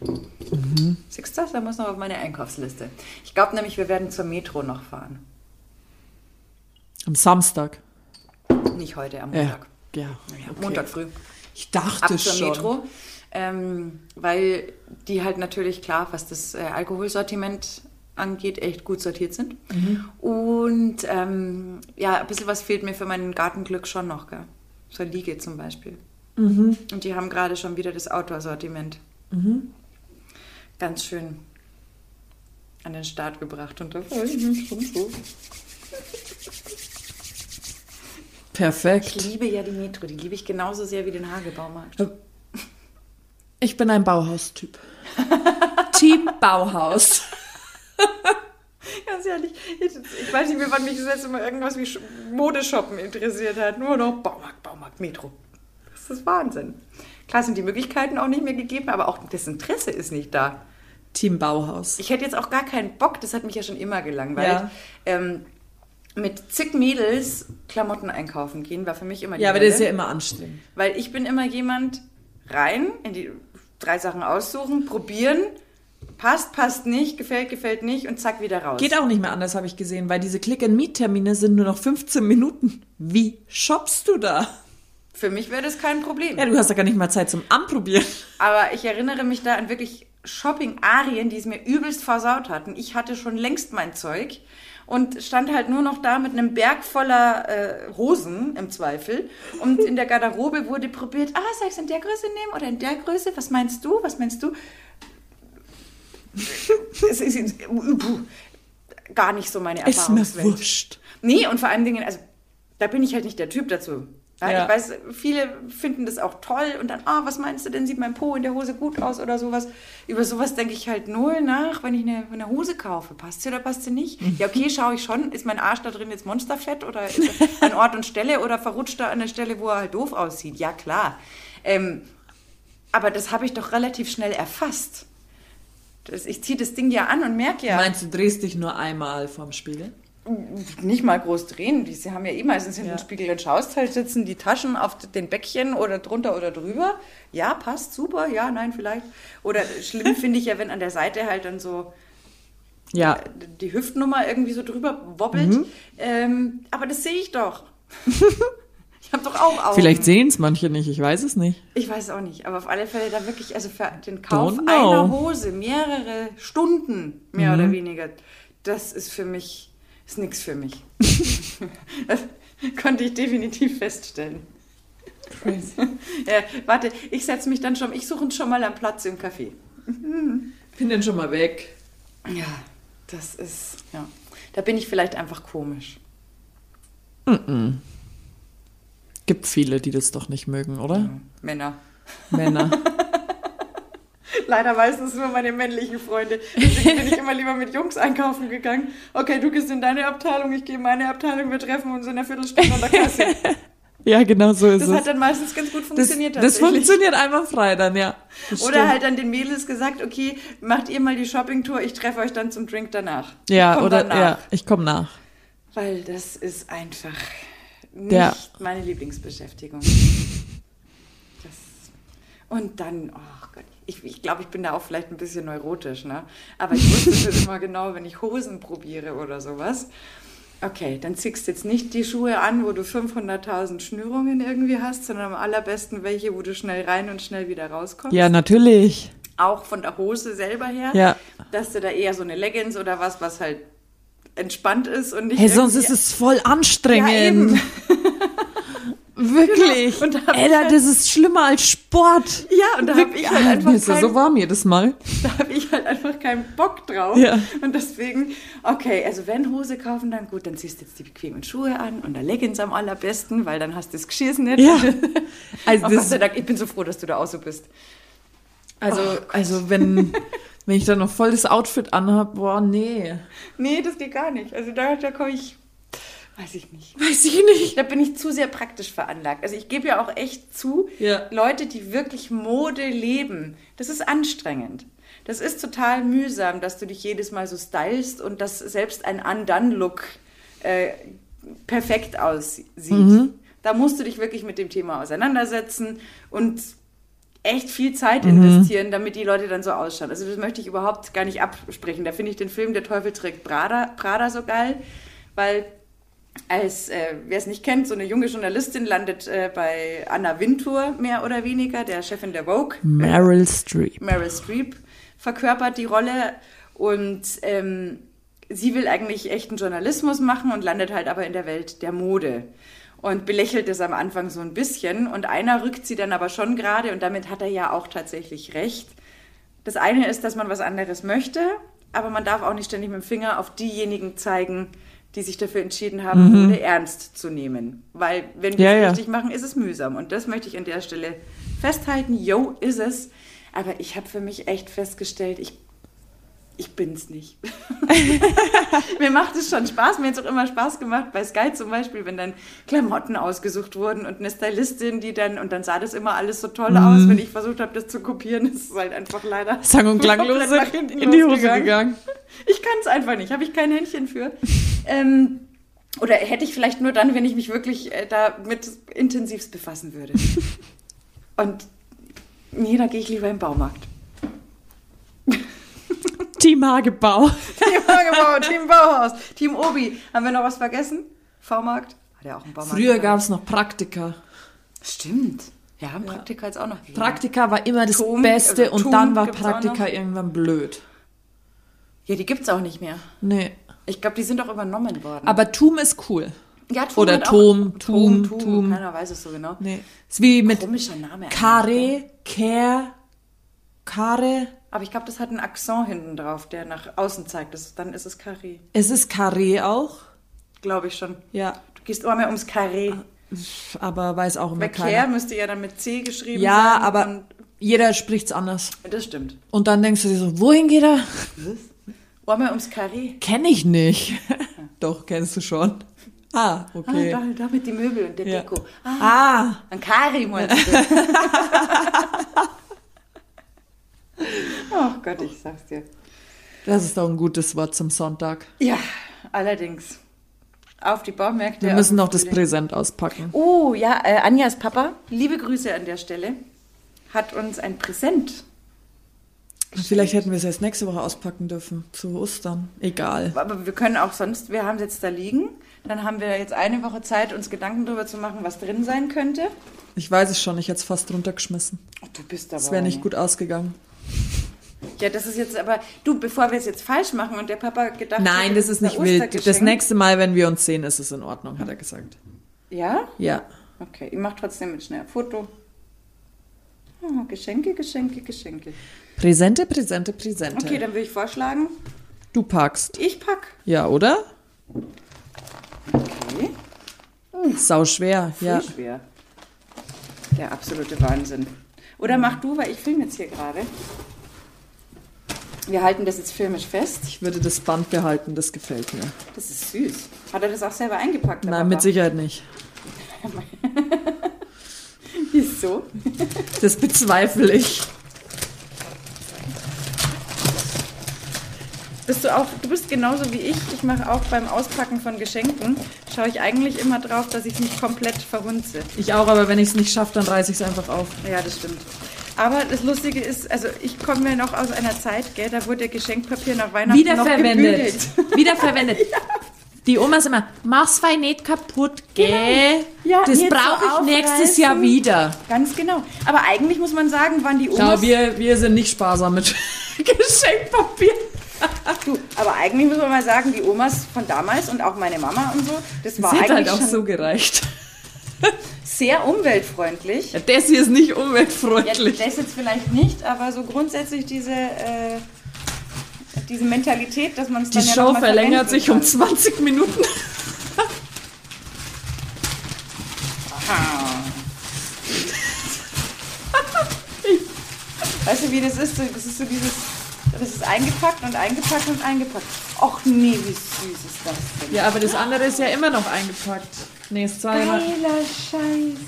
Mhm. Siehst du, da muss noch auf meine Einkaufsliste. Ich glaube nämlich, wir werden zur Metro noch fahren. Am Samstag. Nicht heute, am. Montag. ja. Ja, okay. Montag früh. Ich dachte Ab zur schon. Metro. ähm, weil die halt natürlich klar, was das äh, Alkoholsortiment angeht, echt gut sortiert sind. Und ähm, ja, ein bisschen was fehlt mir für mein Gartenglück schon noch, gell? So Liege zum Beispiel. Und die haben gerade schon wieder das Outdoor-Sortiment. Ganz schön an den Start gebracht und da freue ich mich schon so. Ich Perfekt. liebe ja die Metro, die liebe ich genauso sehr wie den Hagebaumarkt. Ich bin ein Bauhaustyp. Team Bauhaus. Ganz ehrlich, ich, ich weiß nicht mehr, wann mich das letzte Mal irgendwas wie Modeshoppen interessiert hat. Nur noch Baumarkt, Baumarkt, Metro. Das ist Wahnsinn. Klar sind die Möglichkeiten auch nicht mehr gegeben, aber auch das Interesse ist nicht da. Team Bauhaus. Ich hätte jetzt auch gar keinen Bock, das hat mich ja schon immer gelangweilt. Ja. Ähm, mit zig Mädels Klamotten einkaufen gehen, war für mich immer die Ja, aber das ist ja immer anstrengend. Weil ich bin immer jemand, rein, in die drei Sachen aussuchen, probieren, passt, passt nicht, gefällt, gefällt nicht und zack, wieder raus. Geht auch nicht mehr anders, habe ich gesehen, weil diese Click-and-Meet-Termine sind nur noch 15 Minuten. Wie shoppst du da? Für mich wäre das kein Problem. Ja, du hast ja gar nicht mal Zeit zum Anprobieren. Aber ich erinnere mich da an wirklich Shopping-Arien, die es mir übelst versaut hatten. Ich hatte schon längst mein Zeug und stand halt nur noch da mit einem Berg voller äh, Hosen im Zweifel. Und in der Garderobe wurde probiert, ah, soll ich es in der Größe nehmen oder in der Größe? Was meinst du? Was meinst du? es ist puh, gar nicht so meine Ist mir wurscht. Nee, und vor allen Dingen, also da bin ich halt nicht der Typ dazu. Ja, Ja. Ich weiß, viele finden das auch toll und dann, ah, was meinst du denn, sieht mein Po in der Hose gut aus oder sowas. Über sowas denke ich halt null nach, wenn ich eine, eine Hose kaufe. Passt sie oder passt sie nicht? Ja, okay, schaue ich schon. Ist mein Arsch da drin jetzt monsterfett oder ist er an Ort und Stelle oder verrutscht er an der Stelle, wo er halt doof aussieht? Ja, klar. Ähm, aber das habe ich doch relativ schnell erfasst. Das, ich ziehe das Ding ja an und merke ja. Meinst du, drehst dich nur einmal vorm Spiegel? Nicht mal groß drehen. Die sie haben ja eh meistens hinten Ja. Spiegel und schaust halt sitzen, die Taschen auf den Bäckchen oder drunter oder drüber. Ja, passt, super, ja, nein, vielleicht. Oder schlimm finde ich ja, wenn an der Seite halt dann so Ja. die Hüftnummer irgendwie so drüber wobbelt. Ähm, aber das sehe ich doch. ich habe doch auch Augen. Vielleicht sehen es manche nicht, ich weiß es nicht. Ich weiß auch nicht, aber auf alle Fälle da wirklich, also für den Kauf einer Hose mehrere Stunden, mehr oder weniger, das ist für mich, ist nichts für mich. das konnte ich definitiv feststellen. Ja, warte, ich setze mich dann schon, ich suche uns schon mal einen Platz im Café. Bin denn schon mal weg. Ja, das ist, ja, da bin ich vielleicht einfach komisch. Gibt viele, die das doch nicht mögen, oder? Männer. Männer. Leider meistens nur meine männlichen Freunde. Deswegen bin ich immer lieber mit Jungs einkaufen gegangen. Okay, du gehst in deine Abteilung, ich gehe in meine Abteilung, wir treffen uns in einer Viertelstunde an der Kasse. Ja, genau so ist Das es. hat dann meistens ganz gut das, funktioniert das tatsächlich. funktioniert einmal frei dann, ja. Das Oder stimmt. halt dann den Mädels gesagt, okay, macht ihr mal die Shoppingtour, ich treffe euch dann zum Drink danach. Ja, oder danach. ja, ich komme nach. Weil das ist einfach nicht Ja. meine Lieblingsbeschäftigung. Das, und dann, oh Gott, ich, ich glaube, ich bin da auch vielleicht ein bisschen neurotisch, ne? Aber ich wusste schon immer genau, wenn ich Hosen probiere oder sowas. Okay, dann ziehst du jetzt nicht die Schuhe an, wo du 500.000 Schnürungen irgendwie hast, sondern am allerbesten welche, wo du schnell rein und schnell wieder rauskommst. Ja, natürlich. Auch von der Hose selber her. Ja. Dass du da eher so eine Leggings oder was, was halt entspannt ist und nicht Hey, sonst ist es voll Ja, anstrengend. eben. Wirklich. Genau. Da Alter, halt- das ist schlimmer als Sport. Ja, und da habe ich halt Ah, einfach mir ist kein, so warm jedes Mal. da hab ich halt einfach keinen Bock drauf. Ja. Und deswegen, okay, also wenn Hose kaufen, dann gut, dann ziehst du jetzt die bequemen Schuhe an und der Leggings am allerbesten, weil dann hast du das Geschirr nicht. Ja. Also Oh Gott das, Dank, ich bin so froh, dass du da auch so bist. also, Oh also wenn, wenn ich dann noch voll das Outfit anhab, boah, nee. Nee, das geht gar nicht. Also da, da komme ich, weiß ich nicht. Weiß ich nicht. Da bin ich zu sehr praktisch veranlagt. Also ich gebe ja auch echt zu, Ja. Leute, die wirklich Mode leben, das ist anstrengend. Das ist total mühsam, dass du dich jedes Mal so stylst und dass selbst ein Undone-Look äh, perfekt aussieht. Da musst du dich wirklich mit dem Thema auseinandersetzen und echt viel Zeit investieren, damit die Leute dann so ausschauen. Also das möchte ich überhaupt gar nicht absprechen. Da finde ich den Film Der Teufel trägt Prada, Prada so geil, weil als, äh, wer es nicht kennt, so eine junge Journalistin landet äh, bei Anna Wintour mehr oder weniger, der Chefin der Vogue. Meryl Streep. Meryl Streep verkörpert die Rolle und ähm, sie will eigentlich echten Journalismus machen und landet halt aber in der Welt der Mode und belächelt es am Anfang so ein bisschen und einer rückt sie dann aber schon gerade und damit hat er ja auch tatsächlich recht. Das eine ist, dass man was anderes möchte, aber man darf auch nicht ständig mit dem Finger auf diejenigen zeigen, die sich dafür entschieden haben, mhm. Ernst zu nehmen. Weil wenn wir Ja, es ja. richtig machen, ist es mühsam. Und das möchte ich an der Stelle festhalten. Yo, ist es. Aber ich habe für mich echt festgestellt, ich, ich bin's nicht. mir macht es schon Spaß. Mir hat es auch immer Spaß gemacht, bei Sky zum Beispiel, wenn dann Klamotten ausgesucht wurden und eine Stylistin, die dann, und dann sah das immer alles so toll aus, wenn ich versucht habe, das zu kopieren. Das ist halt einfach leider Sang- und klanglos hinten in die Hose losgegangen. gegangen. Ich kann es einfach nicht, habe ich kein Händchen für. Ähm, oder hätte ich vielleicht nur dann, wenn ich mich wirklich äh, damit intensivst befassen würde. Und nee, da gehe ich lieber im Baumarkt. Team Hagebau. Team Hagebau, Team Bauhaus, Team Obi. Haben wir noch was vergessen? V-Markt? Hat ja auch einen Baumarkt. Früher gab es noch Praktika. Stimmt. Ja, Praktika jetzt auch noch. gegeben. Praktika war immer das Tum, Beste also und dann war Praktika irgendwann blöd. Ja, die gibt's auch nicht mehr. Nee. Ich glaube, die sind auch übernommen worden. Aber Tum ist cool. ja, Tum oder Tom, Tum, Tum, Tum. Keiner weiß es so genau. Nee. Ist wie mit Komischer Name. Kare, Care, Kare. Aber ich glaube, das hat einen Akzent hinten drauf, der nach außen zeigt. Das, dann ist es Carré. Es ist Carré auch. Glaube ich schon. Ja. Du gehst immer mehr ums Carré. Aber weiß auch immer Care keiner. müsste ja dann mit C geschrieben Ja, sein. aber Und, jeder spricht's anders. das stimmt. Und dann denkst du dir so, wohin geht er? Einmal ums Carré. Kenn ich nicht. Doch, kennst du schon. Ah, Ah, okay. da, da mit die Möbel und der Ja. Deko. Ah, Ah, ein Kari meinst du? oh Gott, ich sag's dir. das ist doch ein gutes Wort zum Sonntag. Ja, allerdings. Auf die Baumärkte. Wir müssen noch das. Präsent auspacken. Oh, ja, äh, Anjas Papa, liebe Grüße an der Stelle, hat uns ein Präsent. Vielleicht hätten wir es erst nächste Woche auspacken dürfen. Zu Ostern. Egal. Aber wir können auch sonst, wir haben es jetzt da liegen. Dann haben wir jetzt eine Woche Zeit, uns Gedanken darüber zu machen, was drin sein könnte. Ich weiß es schon, ich hätte es fast runtergeschmissen. Oh, du bist aber. Es wäre nicht gut ausgegangen. Ja, das ist jetzt aber, du, bevor wir es jetzt falsch machen und der Papa gedacht Nein, hat, das ist nicht wild. Das nächste Mal, wenn wir uns sehen, ist es in Ordnung, hat er gesagt. Ja? Ja. Okay, ich mache trotzdem mit schnell ein Foto. Oh, Geschenke, Geschenke, Geschenke. Präsente, Präsente, Präsente. Okay, dann würde ich vorschlagen, Du packst. ich pack. Ja, oder? Okay. Sau schwer. Ja. schwer. Der absolute Wahnsinn. Oder mach du, weil ich filme jetzt hier gerade. Wir halten das jetzt filmisch fest. Ich würde das Band behalten, das gefällt mir. Das ist süß. Hat er das auch selber eingepackt? Nein, mit Papa? Sicherheit nicht. Wieso? Das bezweifle ich. Bist du auch, du bist genauso wie ich. Ich mache auch beim Auspacken von Geschenken, schaue ich eigentlich immer drauf, dass ich es nicht komplett verhunze. Ich auch, aber wenn ich es nicht schaffe, dann reiße ich es einfach auf. Ja, das stimmt. Aber das Lustige ist, also ich komme ja noch aus einer Zeit, gell, da wurde Geschenkpapier nach Weihnachten noch Wiederverwendet. gebügelt. Wiederverwendet. Die Omas immer, mach's fein nicht kaputt, gell? Ja, das brauche ich nächstes. Jahr wieder. Ganz genau. Aber eigentlich muss man sagen, waren die Schau, Omas... wir, wir sind nicht sparsam mit Geschenkpapier. Du, aber eigentlich muss man mal sagen, die Omas von damals und auch meine Mama und so, das war Das hätte eigentlich halt auch so gereicht. sehr umweltfreundlich. Ja, das hier ist nicht Ja, umweltfreundlich. das jetzt vielleicht nicht, aber so grundsätzlich diese, äh, diese Mentalität, dass man es Die dann ja Show verlängert sich um kann. 20 Minuten. Weißt du, wie das ist? Das ist so dieses, das ist eingepackt und eingepackt und eingepackt. Och nee, wie süß ist das denn? Ja, aber das andere ist ja immer noch eingepackt. Nee, ist zweimal. Geiler Scheiß.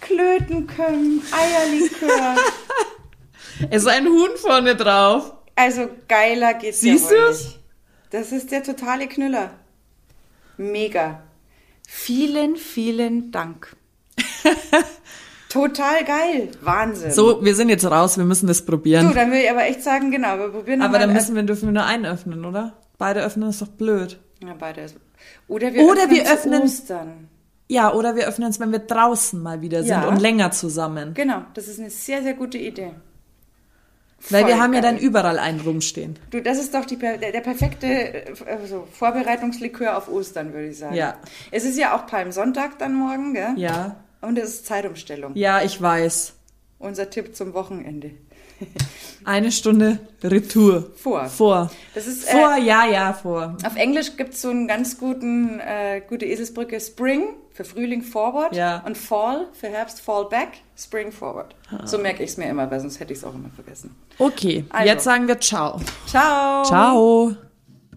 Klötenkömm, Eierlikör. Es ist ein Huhn vorne drauf. Also geiler geht's Siehst ja du's? nicht. Das ist der totale Knüller. Mega. Vielen, vielen Dank. Total geil. Wahnsinn. So, wir sind jetzt raus, wir müssen das Du, probieren. dann will ich aber echt sagen, genau, wir probieren Aber dann müssen wir, dürfen wir nur einen öffnen, oder? Beide öffnen ist doch blöd. Ja, beide. ist- Oder wir Oder öffnen wir öffnen- Ostern. Ja, oder wir öffnen es, wenn wir draußen mal wieder sind Ja. und länger zusammen. Genau, das ist eine sehr, sehr gute Idee. Weil wir Voll haben ja geil. dann überall einen rumstehen. Du, das ist doch die, der, der perfekte also Vorbereitungslikör auf Ostern, würde ich sagen. Ja. Es ist ja auch Palmsonntag dann morgen, gell? Ja. Und es ist Zeitumstellung. Ja, ich weiß. Unser Tipp zum Wochenende. Eine Stunde Retour. Vor. Vor. Das ist, äh, Vor, ja, ja, vor. Auf Englisch gibt es so einen ganz guten, äh, gute Eselsbrücke. Spring für Frühling forward Ja. und Fall für Herbst fall back, Spring forward. So merke ich es mir immer, weil sonst hätte ich es auch immer vergessen. Okay, Also. jetzt sagen wir Ciao. Ciao! Ciao.